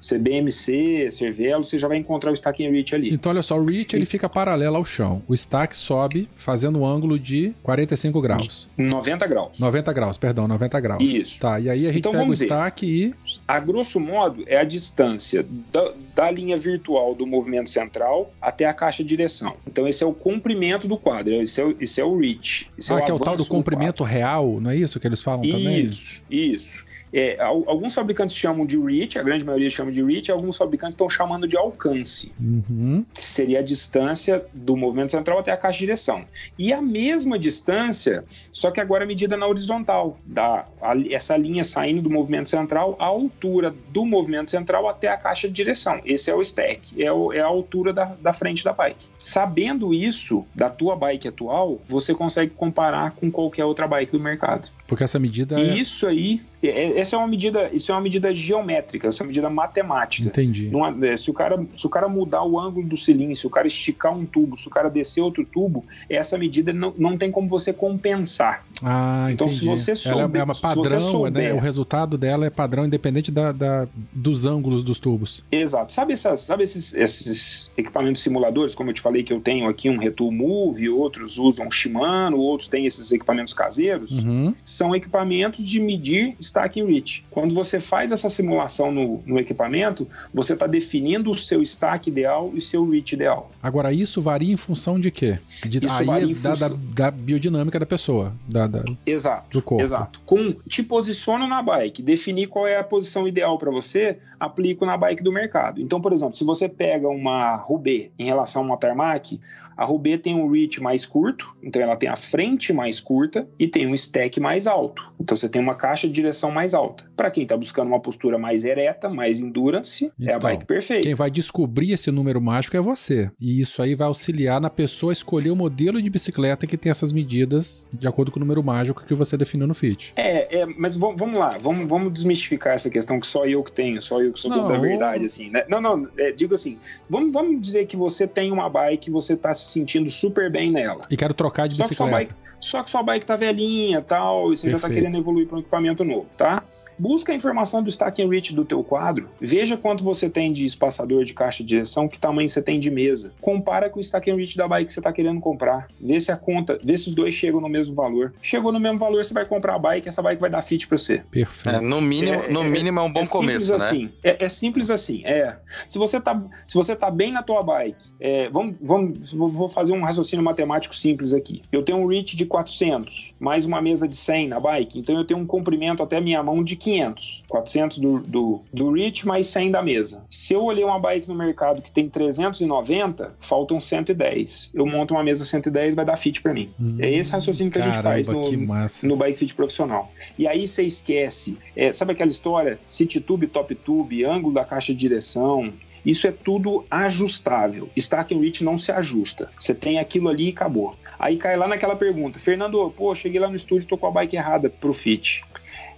CBMC, Cervelo, você já vai encontrar o stack em reach ali. Então, olha só, o reach ele fica paralelo ao chão. O stack sobe fazendo um ângulo de 45 graus. 90 graus. 90 graus, perdão, 90 graus. Isso. Tá, e aí a gente então, pega o stack e... A grosso modo, é a distância da, da linha virtual do movimento central até a caixa de direção. Então, esse é o comprimento do quadro, esse é o, esse é o reach. Esse ah, é o que é o tal do comprimento do real, não é isso que eles falam isso, também? Isso, isso. É, alguns fabricantes chamam de reach, a grande maioria chama de reach, alguns fabricantes estão chamando de alcance, uhum. que seria a distância do movimento central até a caixa de direção. E a mesma distância, só que agora medida na horizontal, da, a, essa linha saindo do movimento central, a altura do movimento central até a caixa de direção. Esse é o stack, é, o, é a altura da, da frente da bike. Sabendo isso da tua bike atual, você consegue comparar com qualquer outra bike do mercado. Porque essa medida. E é... isso aí, essa é uma medida, isso é uma medida geométrica, essa é uma medida matemática. Entendi. É, se, o cara, se o cara mudar o ângulo do cilindro, se o cara esticar um tubo, se o cara descer outro tubo, essa medida não, não tem como você compensar. Ah, então, entendi. se você souber, Ela é uma padrão, souber, né? o resultado dela é padrão independente da, da, dos ângulos dos tubos. Exato. Sabe, essas, sabe esses, esses equipamentos simuladores, como eu te falei que eu tenho aqui um Retool Move, outros usam Shimano, outros têm esses equipamentos caseiros? Uhum são equipamentos de medir stack reach. Quando você faz essa simulação no, no equipamento, você está definindo o seu stack ideal e o seu reach ideal. Agora, isso varia em função de quê? De, isso aí é da, da, da, biodinâmica da pessoa, da, da, exato, do corpo. Exato. Com, te posiciono na bike, definir qual é a posição ideal para você, aplico na bike do mercado. Então, por exemplo, se você pega uma Rubê em relação a uma Tarmac, a Rubê tem um reach mais curto, então ela tem a frente mais curta e tem um stack mais alto. Então você tem uma caixa de direção mais alta. Para quem está buscando uma postura mais ereta, mais endurance, então, é a então, bike perfeita. Quem vai descobrir esse número mágico é você. E isso aí vai auxiliar na pessoa a escolher o modelo de bicicleta que tem essas medidas de acordo com o número mágico que você definiu no Fit. É, é mas vamos lá, vamos, vamos desmistificar essa questão que só eu que tenho, só eu que sou não, da verdade, assim, né? Não, não, é, digo assim, vamos, vamos dizer que você tem uma bike e você está se sentindo super bem nela. E quero trocar de só bicicleta. Que bike, só que sua bike tá velhinha tal, e você Perfeito. já tá querendo evoluir para um equipamento novo, tá? Busca a informação do stacking reach do teu quadro, veja quanto você tem de espaçador de caixa de direção, que tamanho você tem de mesa. Compara com o stacking reach da bike que você está querendo comprar. Vê se a conta, vê se os dois chegam no mesmo valor. Chegou no mesmo valor, você vai comprar a bike, essa bike vai dar fit para você. Perfeito. É, no mínimo, é, no é, mínimo é um bom é começo, né? Assim, é, é, simples assim, é. Se você tá, se você tá bem na tua bike, é, vamos, vamos, vou fazer um raciocínio matemático simples aqui. Eu tenho um reach de 400, mais uma mesa de 100 na bike, então eu tenho um comprimento até minha mão de 500. 400 do, do, do reach mais 100 da mesa. Se eu olhei uma bike no mercado que tem 390, faltam 110. Eu monto uma mesa 110 vai dar fit para mim. Hum, é esse raciocínio que caramba, a gente faz no, no bike fit profissional. E aí você esquece, é, sabe aquela história? City tube, top tube, ângulo da caixa de direção, isso é tudo ajustável. Stacking Reach não se ajusta. Você tem aquilo ali e acabou. Aí cai lá naquela pergunta: Fernando, pô, cheguei lá no estúdio, tô com a bike errada pro fit.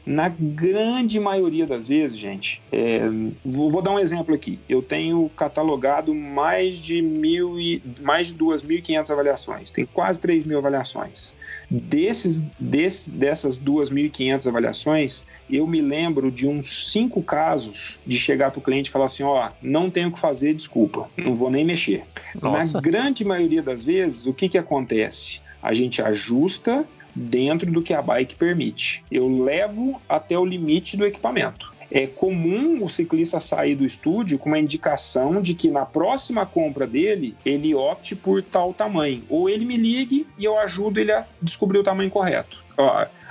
Na grande maioria das vezes, gente, é, vou, vou, dar um exemplo aqui. Eu tenho catalogado mais de mil e mais de 2.500 avaliações. Tem quase 3 mil avaliações. Desses, desse, dessas 2.500 avaliações, eu me lembro de uns cinco casos de chegar para o cliente e falar assim: ó, não tenho o que fazer, desculpa, não vou nem mexer. Nossa. Na grande maioria das vezes, o que, que acontece? A gente ajusta dentro do que a bike permite. Eu levo até o limite do equipamento. É comum o ciclista sair do estúdio com uma indicação de que na próxima compra dele ele opte por tal tamanho. Ou ele me ligue e eu ajudo ele a descobrir o tamanho correto,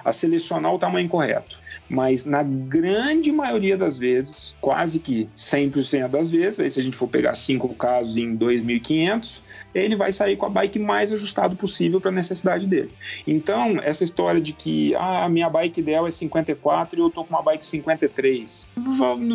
a selecionar o tamanho correto mas na grande maioria das vezes, quase que 100% das vezes, aí se a gente for pegar cinco casos em 2.500, ele vai sair com a bike mais ajustado possível para a necessidade dele. Então, essa história de que ah, a minha bike ideal é 54 e eu tô com uma bike 53,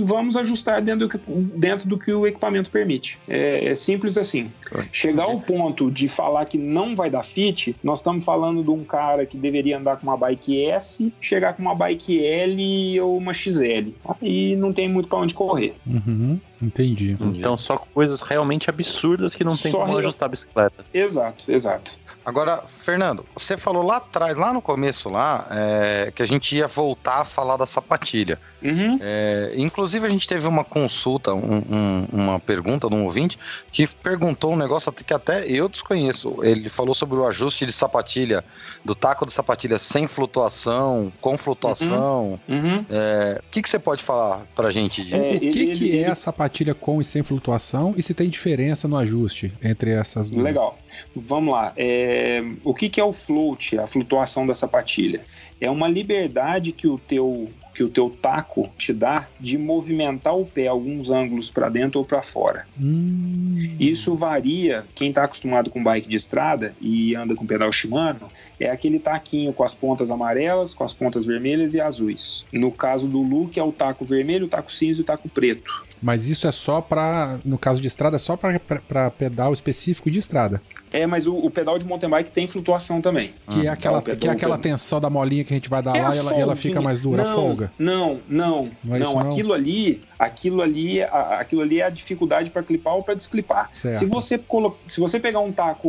vamos ajustar dentro do que, dentro do, que o equipamento permite. É, é simples assim. Chegar ao ponto de falar que não vai dar fit, nós estamos falando de um cara que deveria andar com uma bike S, chegar com uma bike L ou uma XL. Aí não tem muito para onde correr. Uhum, entendi. Então, só coisas realmente absurdas que não tem só como ajustar bicicleta. Exato, exato. Agora, Fernando, você falou lá atrás, lá no começo, lá, é, que a gente ia voltar a falar da sapatilha. Uhum. É, inclusive, a gente teve uma consulta, um, um, uma pergunta de um ouvinte que perguntou um negócio que até eu desconheço. Ele falou sobre o ajuste de sapatilha, do taco de sapatilha sem flutuação, com flutuação. Uhum. uhum. É, o que, que você pode falar pra gente disso? É, o que, ele, que é a sapatilha com e sem flutuação e se tem diferença no ajuste entre essas duas? Legal. Vamos lá. É, o que, que é o float, a flutuação da sapatilha? É uma liberdade que o teu que o teu taco te dá de movimentar o pé alguns ângulos para dentro ou para fora. Hum. Isso varia. Quem está acostumado com bike de estrada e anda com pedal Shimano é aquele taquinho com as pontas amarelas, com as pontas vermelhas e azuis. No caso do Luke é o taco vermelho, o taco cinza e o taco preto. Mas isso é só para, no caso de estrada, é só para pedal específico de estrada. É, mas o, o, pedal de mountain bike tem flutuação também. Que é aquela, é que é aquela tensão da molinha que a gente vai dar é lá e ela, ela, fica mais dura, não, a folga. Não, não, não. É não. Aquilo ali, aquilo ali, a, aquilo ali é a dificuldade para clipar ou para desclipar. Certo. Se você colo... se você pegar um taco,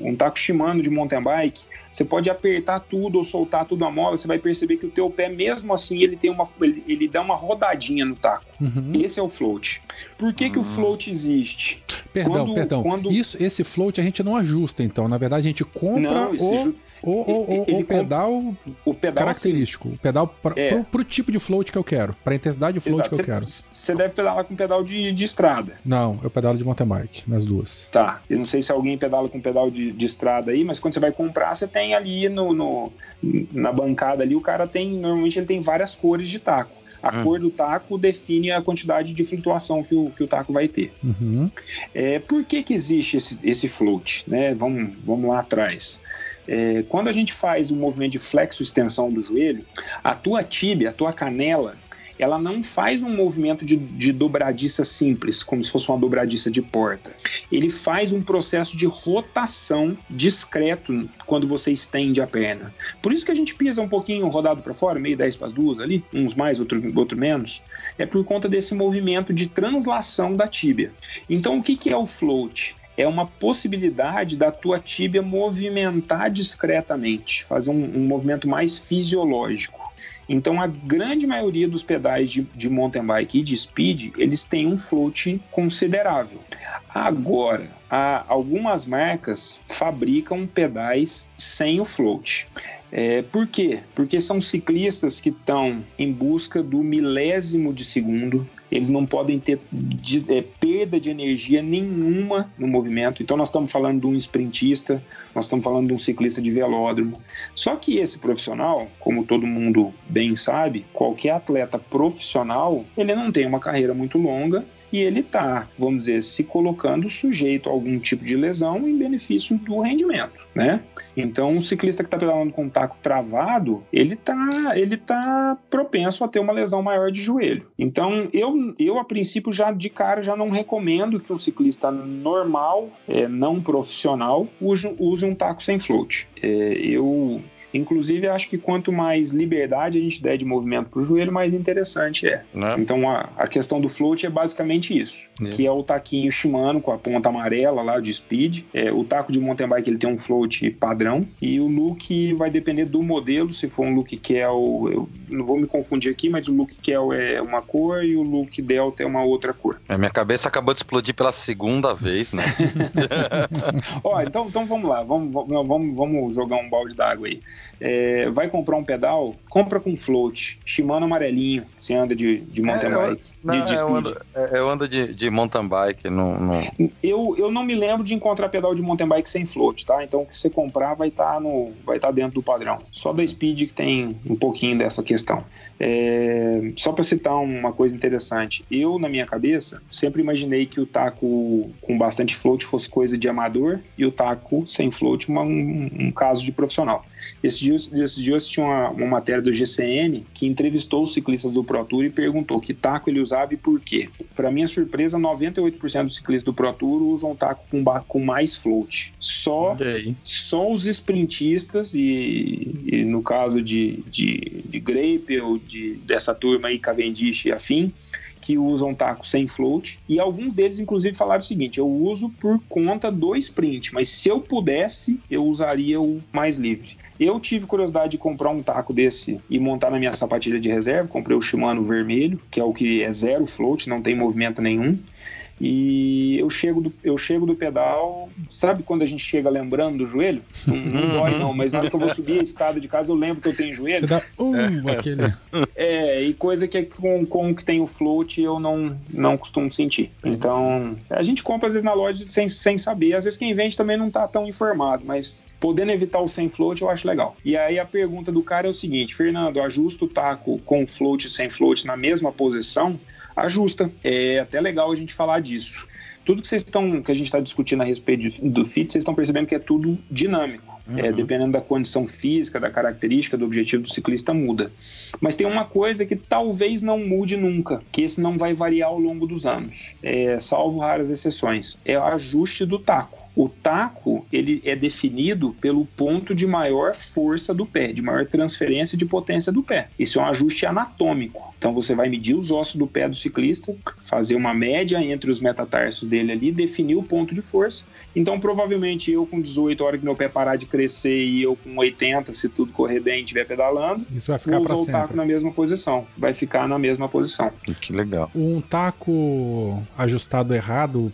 um taco Shimano de mountain bike, você pode apertar tudo ou soltar tudo a mola, você vai perceber que o teu pé mesmo assim ele tem uma ele, ele dá uma rodadinha no taco. Uhum. Esse é o float. Por que, uhum. que o float existe? Perdão, quando, perdão. Quando... Isso, esse float a gente não ajusta, então. Na verdade, a gente compra não, o... O, o, o, o pedal, o pedal característico. Assim, o pedal pra, é. pro, pro, tipo de float que eu quero. Pra intensidade de float Exato. que eu quero. Você deve pedalar com pedal de, de estrada. Não, eu pedalo de mountain bike, nas duas. Tá. Eu não sei se alguém pedala com pedal de, de estrada aí, mas quando você vai comprar, você tem ali no, no, na bancada ali, o cara tem. Normalmente ele tem várias cores de taco. A hum. cor do taco define a quantidade de flutuação que o, que o taco vai ter. Uhum. É, por que, que existe esse, esse float? Né? Vamos, vamos lá atrás. É, quando a gente faz o um movimento de flexo-extensão do joelho, a tua tíbia, a tua canela, ela não faz um movimento de, de dobradiça simples, como se fosse uma dobradiça de porta. Ele faz um processo de rotação discreto quando você estende a perna. Por isso que a gente pisa um pouquinho rodado para fora, meio 10 para as duas ali, uns mais, outro, outro menos. É por conta desse movimento de translação da tíbia. Então, o que, que é o float? é uma possibilidade da tua tíbia movimentar discretamente, fazer um, um movimento mais fisiológico. Então, a grande maioria dos pedais de, de mountain bike e de speed, eles têm um float considerável. Agora, algumas marcas fabricam pedais sem o float. É, por quê? Porque são ciclistas que estão em busca do milésimo de segundo, eles não podem ter de, é, perda de energia nenhuma no movimento. Então, nós estamos falando de um sprintista, nós estamos falando de um ciclista de velódromo. Só que esse profissional, como todo mundo bem sabe, qualquer atleta profissional, ele não tem uma carreira muito longa e ele está, vamos dizer, se colocando sujeito a algum tipo de lesão em benefício do rendimento, né? Então, o ciclista que está pedalando com taco travado, ele está ele tá propenso a ter uma lesão maior de joelho. Então, eu, eu a princípio, já de cara, já não recomendo que um ciclista normal, é, não profissional, use, use um taco sem float. É, eu Inclusive, acho que quanto mais liberdade a gente der de movimento para o joelho, mais interessante é. Né? Então, a, a, questão do float é basicamente isso, é. que é o taquinho Shimano com a ponta amarela lá de speed. É, o taco de mountain bike ele tem um float padrão e o look vai depender do modelo. Se for um look Kel, eu não vou me confundir aqui, mas o look Kel é uma cor e o look Delta é uma outra cor. A minha cabeça acabou de explodir pela segunda vez, né? [LAUGHS] Ó, então, então vamos lá, vamos, vamos, vamos jogar um balde d'água aí. É, vai comprar um pedal, compra com float. Shimano amarelinho, se anda de, de mountain é, bike. Eu, de, de eu, ando, é, eu ando de, de mountain bike. No... Eu, eu não me lembro de encontrar pedal de mountain bike sem float, tá? Então o que você comprar vai estar tá no vai tá dentro do padrão. Só da Speed que tem um pouquinho dessa questão. É, só para citar uma coisa interessante, eu na minha cabeça sempre imaginei que o taco com bastante float fosse coisa de amador e o taco sem float uma, um, um caso de profissional. Esse dia, esse dia eu assisti uma, uma matéria do GCN que entrevistou os ciclistas do Pro Tour e perguntou que taco ele usava e por quê. Para minha surpresa, 98% dos ciclistas do Pro Tour usam taco com, com mais float. Só, só os sprintistas e, e no caso de, de, de Grape ou de, dessa turma aí, Cavendish e afim, que usam taco sem float e alguns deles inclusive falaram o seguinte: eu uso por conta do sprint, mas se eu pudesse, eu usaria o mais livre. Eu tive curiosidade de comprar um taco desse e montar na minha sapatilha de reserva. Comprei o Shimano vermelho, que é o que é zero float, não tem movimento nenhum. E eu chego do, eu chego do pedal, sabe quando a gente chega lembrando do joelho? Não, não dói não, mas na hora que eu vou subir a escada de casa eu lembro que eu tenho joelho. Você dá um, é. aquele. É, e coisa que com, com que tem o float eu não, não costumo sentir. Então, a gente compra às vezes na loja sem, sem saber. Às vezes quem vende também não tá tão informado, mas podendo evitar o sem float eu acho legal. E aí a pergunta do cara é o seguinte, Fernando, ajusta o taco com float e sem float na mesma posição? Ajusta. É até legal a gente falar disso. Tudo que vocês estão, que a gente está discutindo a respeito do fit, vocês estão percebendo que é tudo dinâmico. Uhum. É, dependendo da condição física, da característica, do objetivo do ciclista, muda. Mas tem uma coisa que talvez não mude nunca, que esse não vai variar ao longo dos anos, é, salvo raras exceções. É o ajuste do taco. O taco ele é definido pelo ponto de maior força do pé, de maior transferência de potência do pé. Isso é um ajuste anatômico. Então você vai medir os ossos do pé do ciclista, fazer uma média entre os metatarsos dele ali, definir o ponto de força. Então provavelmente eu com 18, a hora que meu pé parar de crescer e eu com 80, se tudo correr bem e estiver pedalando, isso vai ficar para sempre. o taco na mesma posição. Vai ficar na mesma posição. Que legal. Um taco ajustado errado,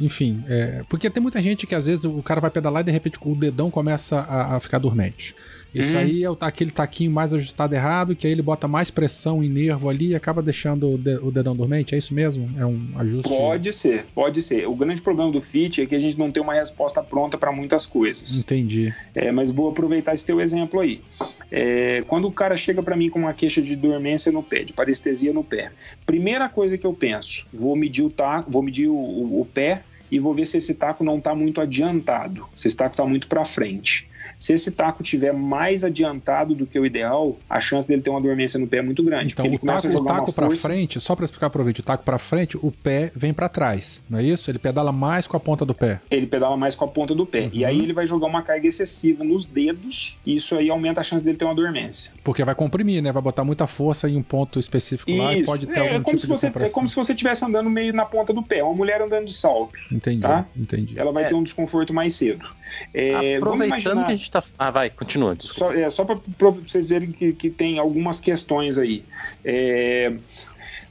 enfim, é, porque tem muita gente gente que às vezes o cara vai pedalar e de repente o dedão começa a, a ficar dormente. Isso hum. aí é o, aquele taquinho mais ajustado errado, que aí ele bota mais pressão em nervo ali e acaba deixando o, de, o dedão dormente. É isso mesmo? É um ajuste? Pode ser, pode ser. O grande problema do FIT é que a gente não tem uma resposta pronta para muitas coisas. Entendi. É, mas vou aproveitar esse teu exemplo aí. É, quando o cara chega para mim com uma queixa de dormência no pé, de parestesia no pé, primeira coisa que eu penso, vou medir o taco, vou medir o, o, o pé e vou ver se esse taco não está muito adiantado, se esse taco está muito para frente. Se esse taco tiver mais adiantado do que o ideal, a chance dele ter uma dormência no pé é muito grande. Então, o taco, o taco para frente, só para explicar para o vídeo, o taco para frente, o pé vem para trás, não é isso? Ele pedala mais com a ponta do pé. Ele pedala mais com a ponta do pé. Uhum. E aí ele vai jogar uma carga excessiva nos dedos, e isso aí aumenta a chance dele ter uma dormência. Porque vai comprimir, né? Vai botar muita força em um ponto específico isso. lá e pode ter é, algum é tipo de você, É como se você estivesse andando meio na ponta do pé. Uma mulher andando de salto. Entendi, tá? entendi. Ela vai é. ter um desconforto mais cedo. É, Aproveitando imaginar... que a gente tá. Ah, vai, continua. Só, é, só para vocês verem que, que tem algumas questões aí. É,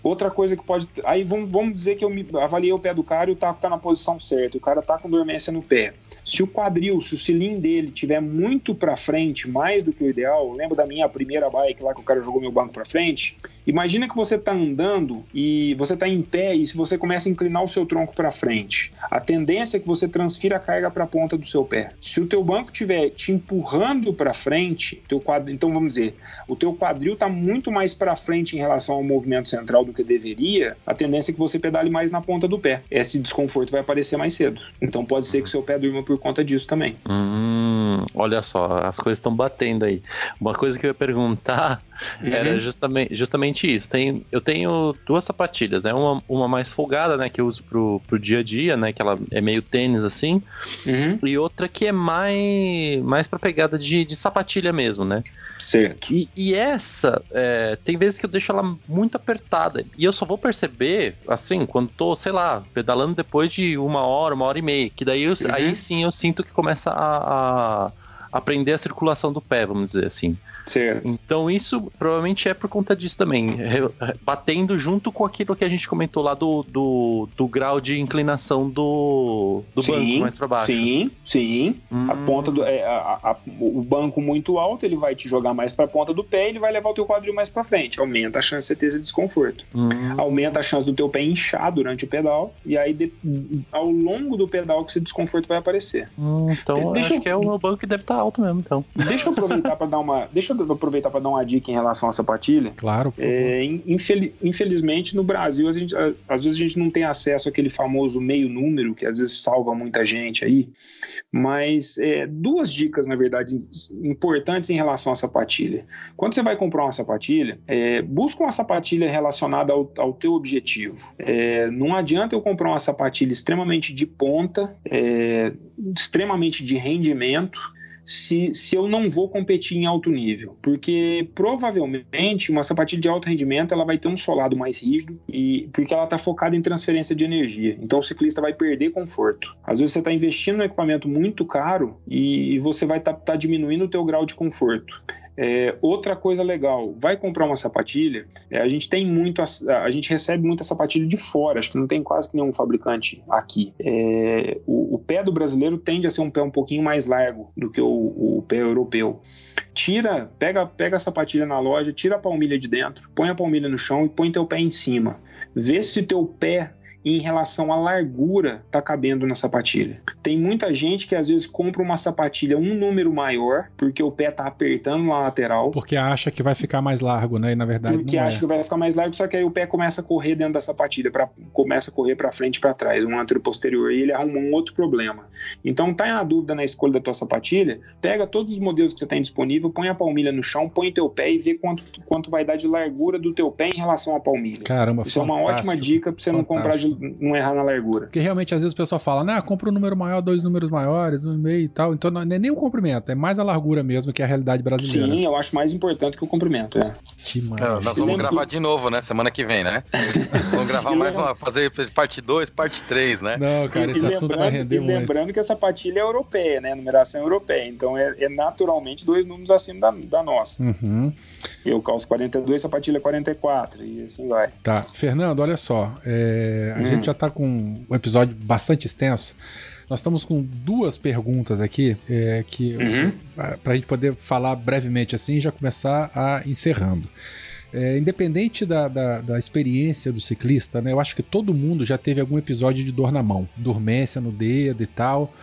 Outra coisa que pode. Aí vamos, vamos dizer que eu me, avaliei o pé do cara e o taco tá na posição certa. O cara tá com dormência no pé. Se o quadril, se o cilindro dele tiver muito para frente, mais do que o ideal, lembra da minha primeira bike lá que o cara jogou meu banco para frente? Imagina que você tá andando e você tá em pé e se você começa a inclinar o seu tronco para frente, a tendência é que você transfira a carga para a ponta do seu pé. Se o teu banco tiver te empurrando para frente, teu quadril, então vamos dizer, o teu quadril tá muito mais para frente em relação ao movimento central do que deveria, a tendência é que você pedale mais na ponta do pé. Esse desconforto vai aparecer mais cedo. Então pode ser que seu pé durma por conta disso também. Hum, olha só, as coisas estão batendo aí. Uma coisa que eu ia perguntar uhum. era justamente, justamente isso. Tem, eu tenho duas sapatilhas, né? Uma, uma mais folgada, né? Que eu uso pro, pro dia a dia, né? Que ela é meio tênis assim. Uhum. E outra que é mais, mais pra pegada de, de sapatilha mesmo, né? Certo. E, e essa, é, tem vezes que eu deixo ela muito apertada. E eu só vou perceber, assim, quando tô, sei lá, pedalando depois de uma hora, uma hora e meia. Que daí eu, uhum. aí sim eu sinto que começa a, a aprender a circulação do pé, vamos dizer assim. Certo. Então isso provavelmente é por conta disso também, batendo junto com aquilo que a gente comentou lá do, do, do grau de inclinação do, do sim, banco mais para baixo. Sim, sim. Hum. A ponta do é, a, a, o banco muito alto ele vai te jogar mais para a ponta do pé, e ele vai levar o teu quadril mais para frente, aumenta a chance de ter esse desconforto. Hum. Aumenta a chance do teu pé inchar durante o pedal e aí de, ao longo do pedal que esse desconforto vai aparecer. Hum, então deixa acho eu... que é o meu banco que deve estar tá alto mesmo, então. Deixa eu aproveitar para dar uma, deixa eu aproveitar para dar uma dica em relação à sapatilha. Claro. É, infel infelizmente, no Brasil, gente, às vezes a gente não tem acesso àquele famoso meio número, que às vezes salva muita gente aí. Mas é, duas dicas, na verdade, importantes em relação à sapatilha. Quando você vai comprar uma sapatilha, é, busca uma sapatilha relacionada ao, ao teu objetivo. É, não adianta eu comprar uma sapatilha extremamente de ponta, é, extremamente de rendimento, se, se eu não vou competir em alto nível. Porque provavelmente uma sapatilha de alto rendimento ela vai ter um solado mais rígido e porque ela está focada em transferência de energia. Então o ciclista vai perder conforto. Às vezes você está investindo em equipamento muito caro e você vai estar tá, tá diminuindo o teu grau de conforto. É, outra coisa legal, vai comprar uma sapatilha, é, a gente tem muito, a, a, gente recebe muita sapatilha de fora, acho que não tem quase nenhum fabricante aqui. É, o, o, pé do brasileiro tende a ser um pé um pouquinho mais largo do que o, o pé europeu. Tira, pega, pega a sapatilha na loja, tira a palmilha de dentro, põe a palmilha no chão e põe teu pé em cima. Vê se teu pé em relação à largura tá cabendo na sapatilha. Tem muita gente que às vezes compra uma sapatilha um número maior, porque o pé tá apertando na lateral. Porque acha que vai ficar mais largo, né? E na verdade Porque acha é. que vai ficar mais largo, só que aí o pé começa a correr dentro da sapatilha, pra, começa a correr para frente e para trás, um antero posterior, e ele arruma um outro problema. Então tá na dúvida na escolha da tua sapatilha, pega todos os modelos que você tem disponível, põe a palmilha no chão, põe teu pé e vê quanto, quanto vai dar de largura do teu pé em relação à palmilha. Caramba, Isso é uma ótima dica para você fantástico. não comprar de não errar na largura. Porque realmente, às vezes o pessoal fala, né, compra um número maior, dois números maiores, um e meio e tal. Então não é nem o comprimento, é mais a largura mesmo, que é a realidade brasileira. Sim, eu acho mais importante que o comprimento, é. Demais. É, nós vamos gravar de novo, né, semana que vem, né? [LAUGHS] vamos gravar mais uma, fazer parte 2, parte 3, né? Não, cara, esse e assunto vai render e muito. lembrando que a sapatilha é europeia, né, numeração europeia, então é, é naturalmente dois números acima da, da nossa. Uhum. Eu calço 42, sapatilha 44, e assim vai. Tá, Fernando, olha só, é, a hum. gente já tá com um episódio bastante extenso. Nós estamos com duas perguntas aqui é, que uhum. para a gente poder falar brevemente assim e já começar a encerrando. É, independente da, da, da, experiência do ciclista, né, eu acho que todo mundo já teve algum episódio de dor na mão, dormência no dedo e tal.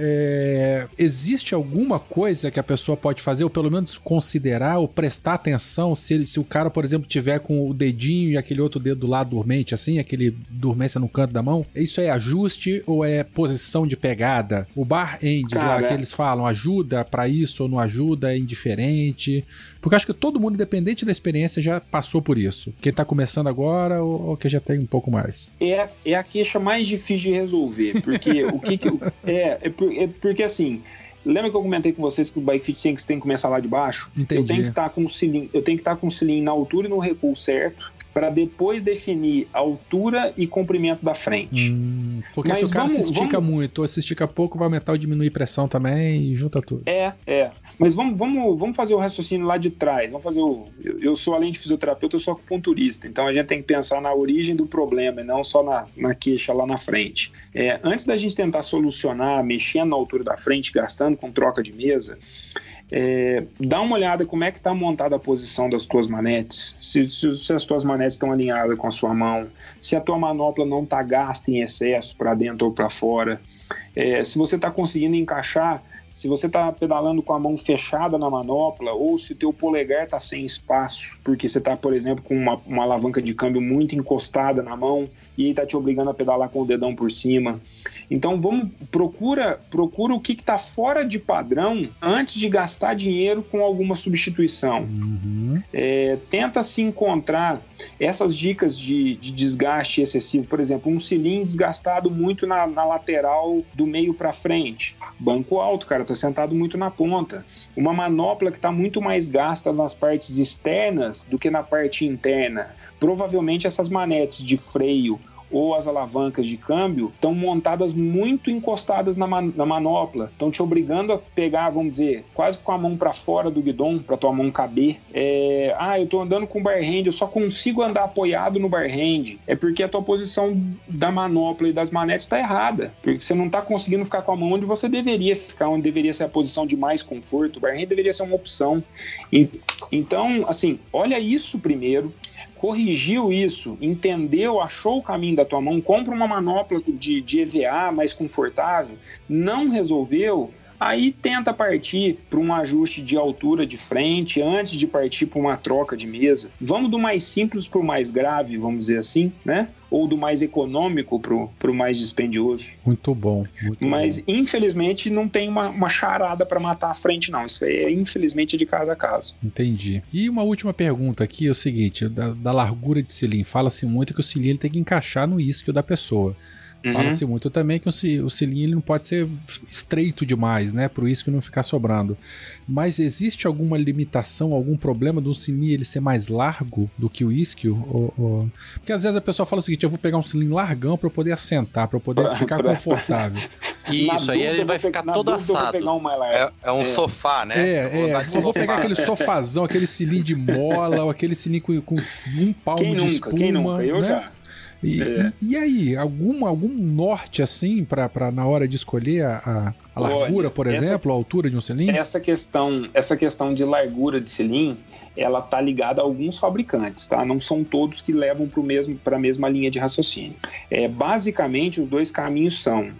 É, existe alguma coisa que a pessoa pode fazer, ou pelo menos considerar, ou prestar atenção se, se o cara, por exemplo, tiver com o dedinho e aquele outro dedo do lado dormente, assim, aquele dormência no canto da mão? Isso é ajuste ou é posição de pegada? O bar ends lá que eles falam, ajuda para isso ou não ajuda, é indiferente. Porque eu acho que todo mundo, independente da experiência, já passou por isso. Quem tá começando agora ou, ou que já tem um pouco mais. É, é a queixa mais difícil de resolver. Porque o que, que é, é, por, é, porque assim. Lembra que eu comentei com vocês que o bike fit tem que, tem que começar lá de baixo? Entendi. Eu tenho que estar tá com o cilindro, eu tenho que estar tá com o cilindro na altura e no recuo certo para depois definir a altura e comprimento da frente. Hum, porque Mas se o cara vamos, se estica vamos... muito ou se estica pouco, vai aumentar ou diminuir pressão também e junta tudo. É, é. Mas vamos, vamos, vamos fazer o raciocínio lá de trás. Vamos fazer o. Eu, eu sou, além de fisioterapeuta, eu sou acupunturista. Então a gente tem que pensar na origem do problema e não só na, na queixa lá na frente. É, antes da gente tentar solucionar, mexendo na altura da frente, gastando com troca de mesa, é, dá uma olhada como é que está montada a posição das tuas manetes, se, se, se, as tuas manetes estão alinhadas com a sua mão, se a tua manopla não está gasta em excesso para dentro ou para fora, é, se você está conseguindo encaixar se você está pedalando com a mão fechada na manopla ou se o teu polegar está sem espaço, porque você está, por exemplo, com uma, uma, alavanca de câmbio muito encostada na mão e está te obrigando a pedalar com o dedão por cima. Então vamos procura procura o que está fora de padrão antes de gastar dinheiro com alguma substituição. Uhum. É, tenta se encontrar essas dicas de, de, desgaste excessivo, por exemplo, um cilindro desgastado muito na, na lateral do meio para frente, banco alto, cara está sentado muito na ponta. Uma manopla que está muito mais gasta nas partes externas do que na parte interna. Provavelmente essas manetes de freio ou as alavancas de câmbio estão montadas muito encostadas na, man na manopla, estão te obrigando a pegar, vamos dizer, quase com a mão para fora do guidão, para tua mão caber. É, ah, eu estou andando com bar hand, eu só consigo andar apoiado no bar hand. É porque a tua posição da manopla e das manetes está errada, porque você não está conseguindo ficar com a mão onde você deveria ficar, onde deveria ser a posição de mais conforto. O bar hand deveria ser uma opção. Então, assim, olha isso primeiro corrigiu isso, entendeu, achou o caminho da tua mão, compra uma manopla de, de EVA mais confortável, não resolveu, Aí tenta partir para um ajuste de altura de frente antes de partir para uma troca de mesa. Vamos do mais simples para o mais grave, vamos dizer assim, né? Ou do mais econômico para o mais dispendioso. Muito bom. Muito Mas bom. infelizmente não tem uma, uma charada para matar a frente, não. Isso é infelizmente de casa a casa. Entendi. E uma última pergunta aqui é o seguinte: da, da largura de cilindro. Fala-se muito que o cilindro tem que encaixar no isquio da pessoa. Uhum. Fala-se muito também que o, o selim ele não pode ser estreito demais, né? Por isso que não ficar sobrando. Mas existe alguma limitação, algum problema do selim ele ser mais largo do que o isquio? Ou, ou... Porque às vezes a pessoa fala o seguinte: eu vou pegar um selim largão para eu poder assentar, para eu poder ficar confortável. [LAUGHS] Isso, aí ele vai ficar todo assado. Um é, é, um é. sofá, né? É, é. Eu vou pegar aquele sofazão, aquele cilindro de mola, ou aquele cilindro com, com um palmo quem de nunca, espuma. Quem nunca? Eu né? já. E, é. e, e, aí, algum, algum norte assim para na hora de escolher a, a largura, Olha, por exemplo, essa, a altura de um cilindro? Essa questão, essa questão de largura de cilindro, ela tá ligada a alguns fabricantes, tá? Não são todos que levam para mesmo para a mesma linha de raciocínio. É, basicamente, os dois caminhos são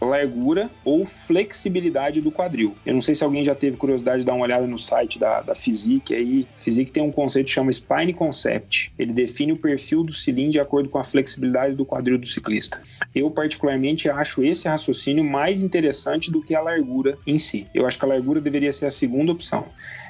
largura ou flexibilidade do quadril. Eu não sei se alguém já teve curiosidade de dar uma olhada no site da, da Physique aí. Physique tem um conceito que chama Spine Concept. Ele define o perfil do cilindro de acordo com a flexibilidade do quadril do ciclista. Eu, particularmente, acho esse raciocínio mais interessante do que a largura em si. Eu acho que a largura deveria ser a segunda opção.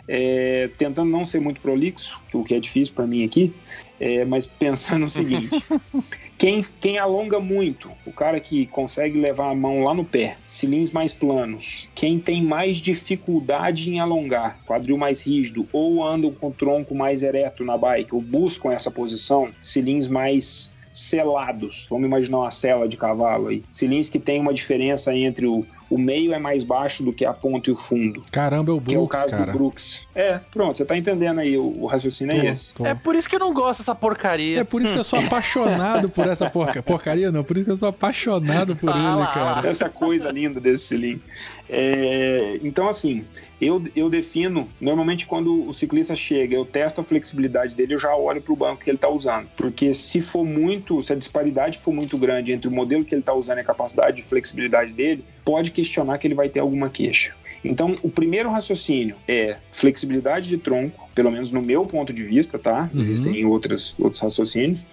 É, tentando não ser muito prolixo, o que é difícil para mim aqui, é, mas pensando no seguinte: [LAUGHS] quem, quem alonga muito, o cara que consegue levar a mão lá no pé, cilindros mais planos, quem tem mais dificuldade em alongar, quadril mais rígido, ou andam com o tronco mais ereto na bike, ou buscam essa posição, cilindros mais selados. Vamos imaginar uma cela de cavalo aí. Cilindros que tem uma diferença entre o, o meio é mais baixo do que a ponta e o fundo. Caramba, é o Brooks, que é o caso cara. do Brooks. É, pronto, você tá entendendo aí, o, o raciocínio é tô, é esse. Tô. É por isso que eu não gosto dessa porcaria. É por isso que eu sou [LAUGHS] apaixonado por essa porca... porcaria, não, por isso que eu sou apaixonado por ah, ele, cara. Essa coisa linda desse cilindro. É, então, assim, eu, eu defino, normalmente quando o ciclista chega, eu testo a flexibilidade dele, eu já olho para o banco que ele está usando. Porque se for muito, se a disparidade for muito grande entre o modelo que ele está usando e a capacidade de flexibilidade dele, pode questionar que ele vai ter alguma queixa. Então, o primeiro raciocínio é flexibilidade de tronco, pelo menos no meu ponto de vista, tá? Uhum. Existem outras, outros raciocínios.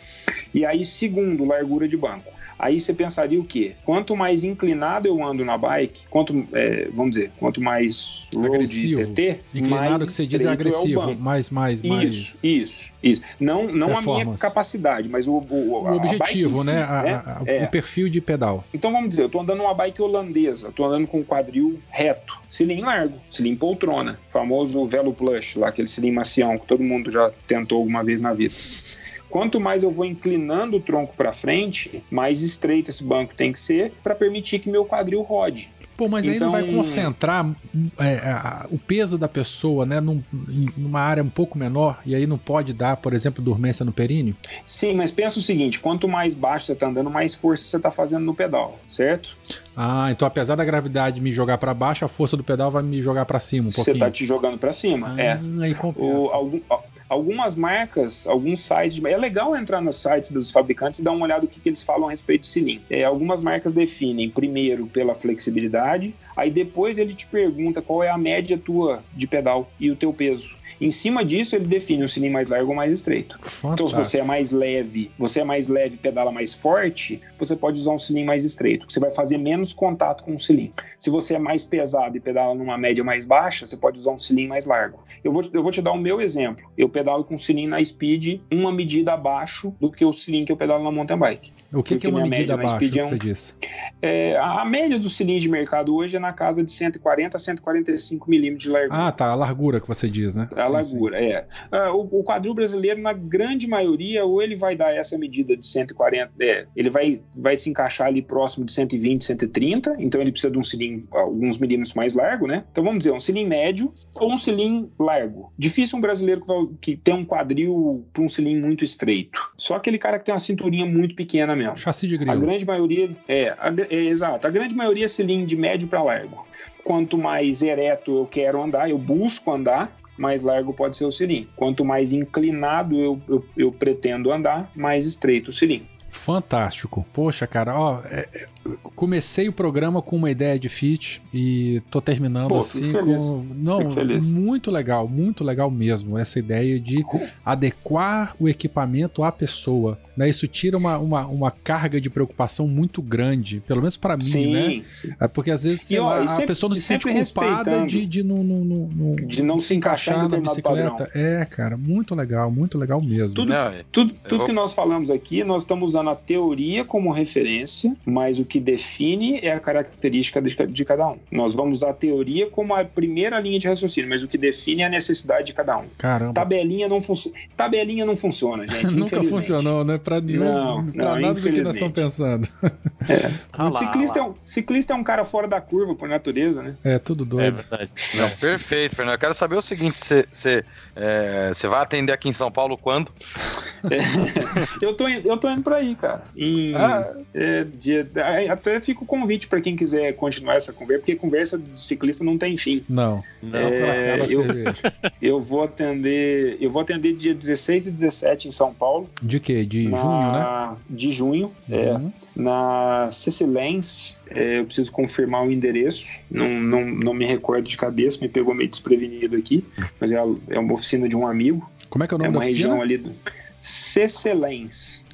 E aí, segundo, largura de banco. Aí você pensaria o quê? Quanto mais inclinado eu ando na bike, quanto, é, vamos dizer, quanto mais agressivo, TT, inclinado mais que você diz é agressivo, é mais, mais, mais. Isso, isso, isso. Não, não a minha capacidade, mas o, o, o objetivo, né? A, né? A, é. O perfil de pedal. Então vamos dizer, eu tô andando numa bike holandesa, tô andando com quadril reto, cilindro largo, cilindro poltrona, famoso Velo Plush, lá aquele cilindro macião que todo mundo já tentou alguma vez na vida. Quanto mais eu vou inclinando o tronco para frente, mais estreito esse banco tem que ser para permitir que meu quadril rode. Pô, mas então, aí não vai então, concentrar é, a, o peso da pessoa, né, num, em uma área um pouco menor, e aí não pode dar, por exemplo, dormência no períneo? Sim, mas pensa o seguinte: quanto mais baixo você está andando, mais força você está fazendo no pedal, certo? Ah, então apesar da gravidade me jogar para baixo, a força do pedal vai me jogar para cima um pouquinho. Você tá te jogando para cima, ah, é. Aí o, algum, algumas marcas, alguns sites, é legal entrar nos sites dos fabricantes e dar uma olhada no que, que eles falam a respeito do cilindro. É, algumas marcas definem primeiro pela flexibilidade, aí depois ele te pergunta qual é a média tua de pedal e o teu peso. Em cima disso, ele define um cilindro mais largo ou mais estreito. Fantástico. Então, se você é mais leve, você é mais leve e pedala mais forte, você pode usar um cilindro mais estreito, você vai fazer menos contato com o cilindro. Se você é mais pesado e pedala numa média mais baixa, você pode usar um cilindro mais largo. Eu vou, eu vou te dar o meu exemplo. Eu pedalo com um cilindro na speed uma medida abaixo do que o cilindro que eu pedalo na mountain bike. O que, que é uma medida abaixo que é um, você disse? É, a média dos cilindros de mercado hoje é na casa de 140 a 145 milímetros de largura. Ah, tá. A largura que você diz, né? A sim, largura, sim. é. Ah, o, o, quadril brasileiro, na grande maioria, ou ele vai dar essa medida de 140, é, ele vai, vai se encaixar ali próximo de 120, 130, então ele precisa de um cilindro alguns milímetros mais largo, né? Então vamos dizer, um cilindro médio ou um cilindro largo. Difícil um brasileiro que, vai, que tem um quadril para um cilindro muito estreito. Só aquele cara que tem uma cinturinha muito pequena mesmo. Chassi de grilo. A grande maioria, é, a, é exato, a grande maioria é cilindro de médio para largo. Quanto mais ereto eu quero andar, eu busco andar, mais largo pode ser o cilindro. Quanto mais inclinado eu, eu, eu pretendo andar, mais estreito o cilindro. Fantástico. Poxa, cara, ó, é, é comecei o programa com uma ideia de fit e tô terminando Pô, assim com. Não, muito legal, muito legal mesmo. Essa ideia de adequar o equipamento à pessoa. Né? Isso tira uma, uma, uma carga de preocupação muito grande, pelo menos para mim, sim, né? Sim. É porque às vezes e, lá, sempre, a pessoa não se sente culpada de, de, não, não, não, de não se encaixar na bicicleta. Padrão. É, cara, muito legal, muito legal mesmo. Tudo, não, tudo, tudo vou... que nós falamos aqui, nós estamos usando a teoria como referência, mas o que define é a característica de, cada um. Nós vamos usar a teoria como a primeira linha de raciocínio, mas o que define é a necessidade de cada um. Caramba. Tabelinha não, Tabelinha não funciona, gente. [LAUGHS] Nunca funcionou, né? Pra nenhum. Não, pra não, nada do que nós estamos pensando. É. [LAUGHS] Ah, ciclista, é um, ciclista é um cara fora da curva por natureza, né? É, tudo doido. É não, perfeito, Fernando. Eu quero saber o seguinte: você é, vai atender aqui em São Paulo quando? É, [LAUGHS] eu, tô, eu tô indo pra aí, cara. Em, ah. é, dia, até fica o convite para quem quiser continuar essa conversa, porque conversa de ciclista não tem fim. Não. não é, eu, eu vou atender. Eu vou atender dia 16 e 17 em São Paulo. De quê? De na, junho, né? De junho, é. uhum. é. Na Cecilens, é, eu preciso confirmar o endereço. Não, não, não me recordo de cabeça, me pegou meio desprevenido aqui. Mas é, é uma oficina de um amigo. Como é que é o nome é uma da região ali do CC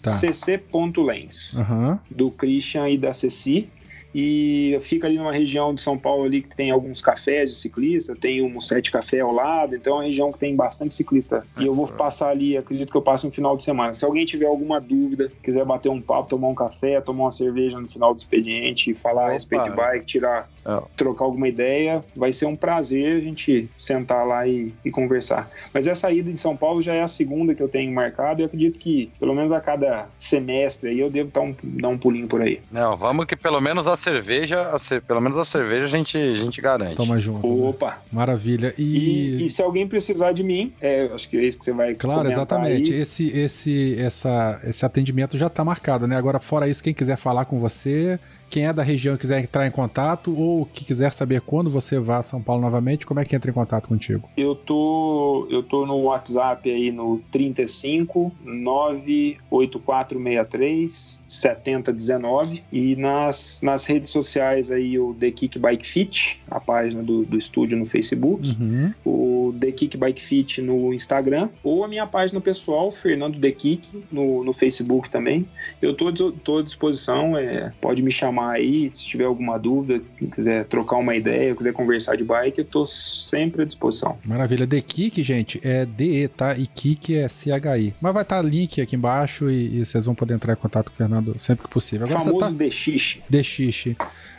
tá. cc.lens, uhum. do Christian e da Ceci e fica ali numa região de São Paulo ali que tem alguns cafés de ciclista, tem um sete café ao lado, então é uma região que tem bastante ciclista. E eu vou passar ali, acredito que eu passe um final de semana. Se alguém tiver alguma dúvida, quiser bater um papo, tomar um café, tomar uma cerveja no final do expediente, falar Opa. a respeito de bike, tirar, é. trocar alguma ideia, vai ser um prazer a gente sentar lá e, e conversar. Mas essa ida de São Paulo já é a segunda que eu tenho marcado e acredito que pelo menos a cada semestre aí eu devo dar um, dar um pulinho por aí. Não, vamos que pelo menos a cerveja, a pelo menos a cerveja a gente, a gente garante. Toma junto. Né? Opa! Né? Maravilha. E... E, e... se alguém precisar de mim, é, acho que é isso que você vai Claro, exatamente. Esse, esse, essa, esse atendimento já está marcado, né? Agora, fora isso, quem quiser falar com você, quem é da região quiser entrar em contato ou que quiser saber quando você vá a São Paulo novamente, como é que entra em contato contigo? Eu tô, eu tô no WhatsApp aí no 35 98463 7019 e nas, nas redes sociais aí o The Kick Bike Fit, a página do, do estúdio no Facebook, uhum. o The Kick Bike Fit no Instagram ou a minha página pessoal, Fernando The Kick, no, no Facebook também. Eu tô, tô à disposição, é, pode me chamar aí se tiver alguma dúvida, quiser trocar uma ideia, quiser conversar de bike, eu tô sempre à disposição. Maravilha. The Kick, gente, é DE, tá? E Kick é CHI. Mas vai estar tá link aqui embaixo e, e, vocês vão poder entrar em contato com o Fernando sempre que possível. Agora Famoso você tá... DX. DX.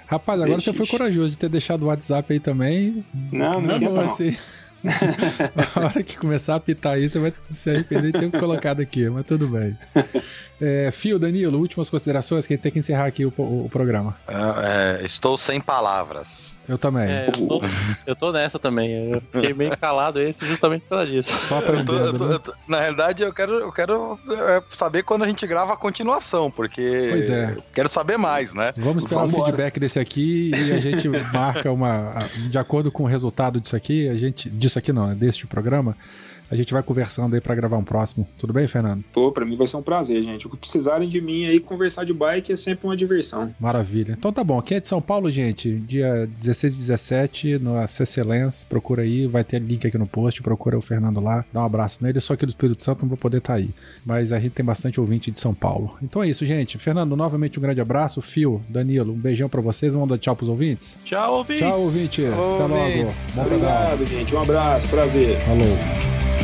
Rapaz, agora você foi corajoso de ter deixado o WhatsApp aí também. Não, não, não, não. Assim. [LAUGHS] a hora que começar a apitar isso, você vai se arrepender de ter colocado aqui, mas tudo bem. É, Fio, Danilo, últimas considerações que a gente tem que encerrar aqui o, o, o programa. É, é, estou sem palavras. Eu também. É, eu, tô, eu, tô, nessa também. Eu fiquei meio calado esse justamente por causa disso. Só aprendendo. Tô, né? tô, na realidade, eu quero, eu quero é, saber quando a gente grava a continuação, porque. Pois é. Quero saber mais, né? Vamos esperar Vamos o feedback desse aqui e a gente marca uma. De acordo com o resultado disso aqui, a gente. Disso aqui não, né? Deste programa a gente vai conversando aí para gravar um próximo. Tudo bem, Fernando? Pô, pra mim vai ser um prazer, gente. O que precisarem de mim aí, conversar de bike é sempre uma diversão. Maravilha. Então tá bom. Quem é de São Paulo, gente, dia 16 e 17, no CC Lens, procura aí, vai ter link aqui no post, procura o Fernando lá, dá um abraço nele. Só que do Espírito Santo não vou poder estar tá aí. Mas a gente tem bastante ouvinte de São Paulo. Então é isso, gente. Fernando, novamente um grande abraço. Fio, Danilo, um beijão para vocês. Vamos dar tchau pros ouvintes? Tchau, ouvintes. Tchau, ouvintes. Até logo. Obrigado, gente. Um abraço. Prazer. Falou.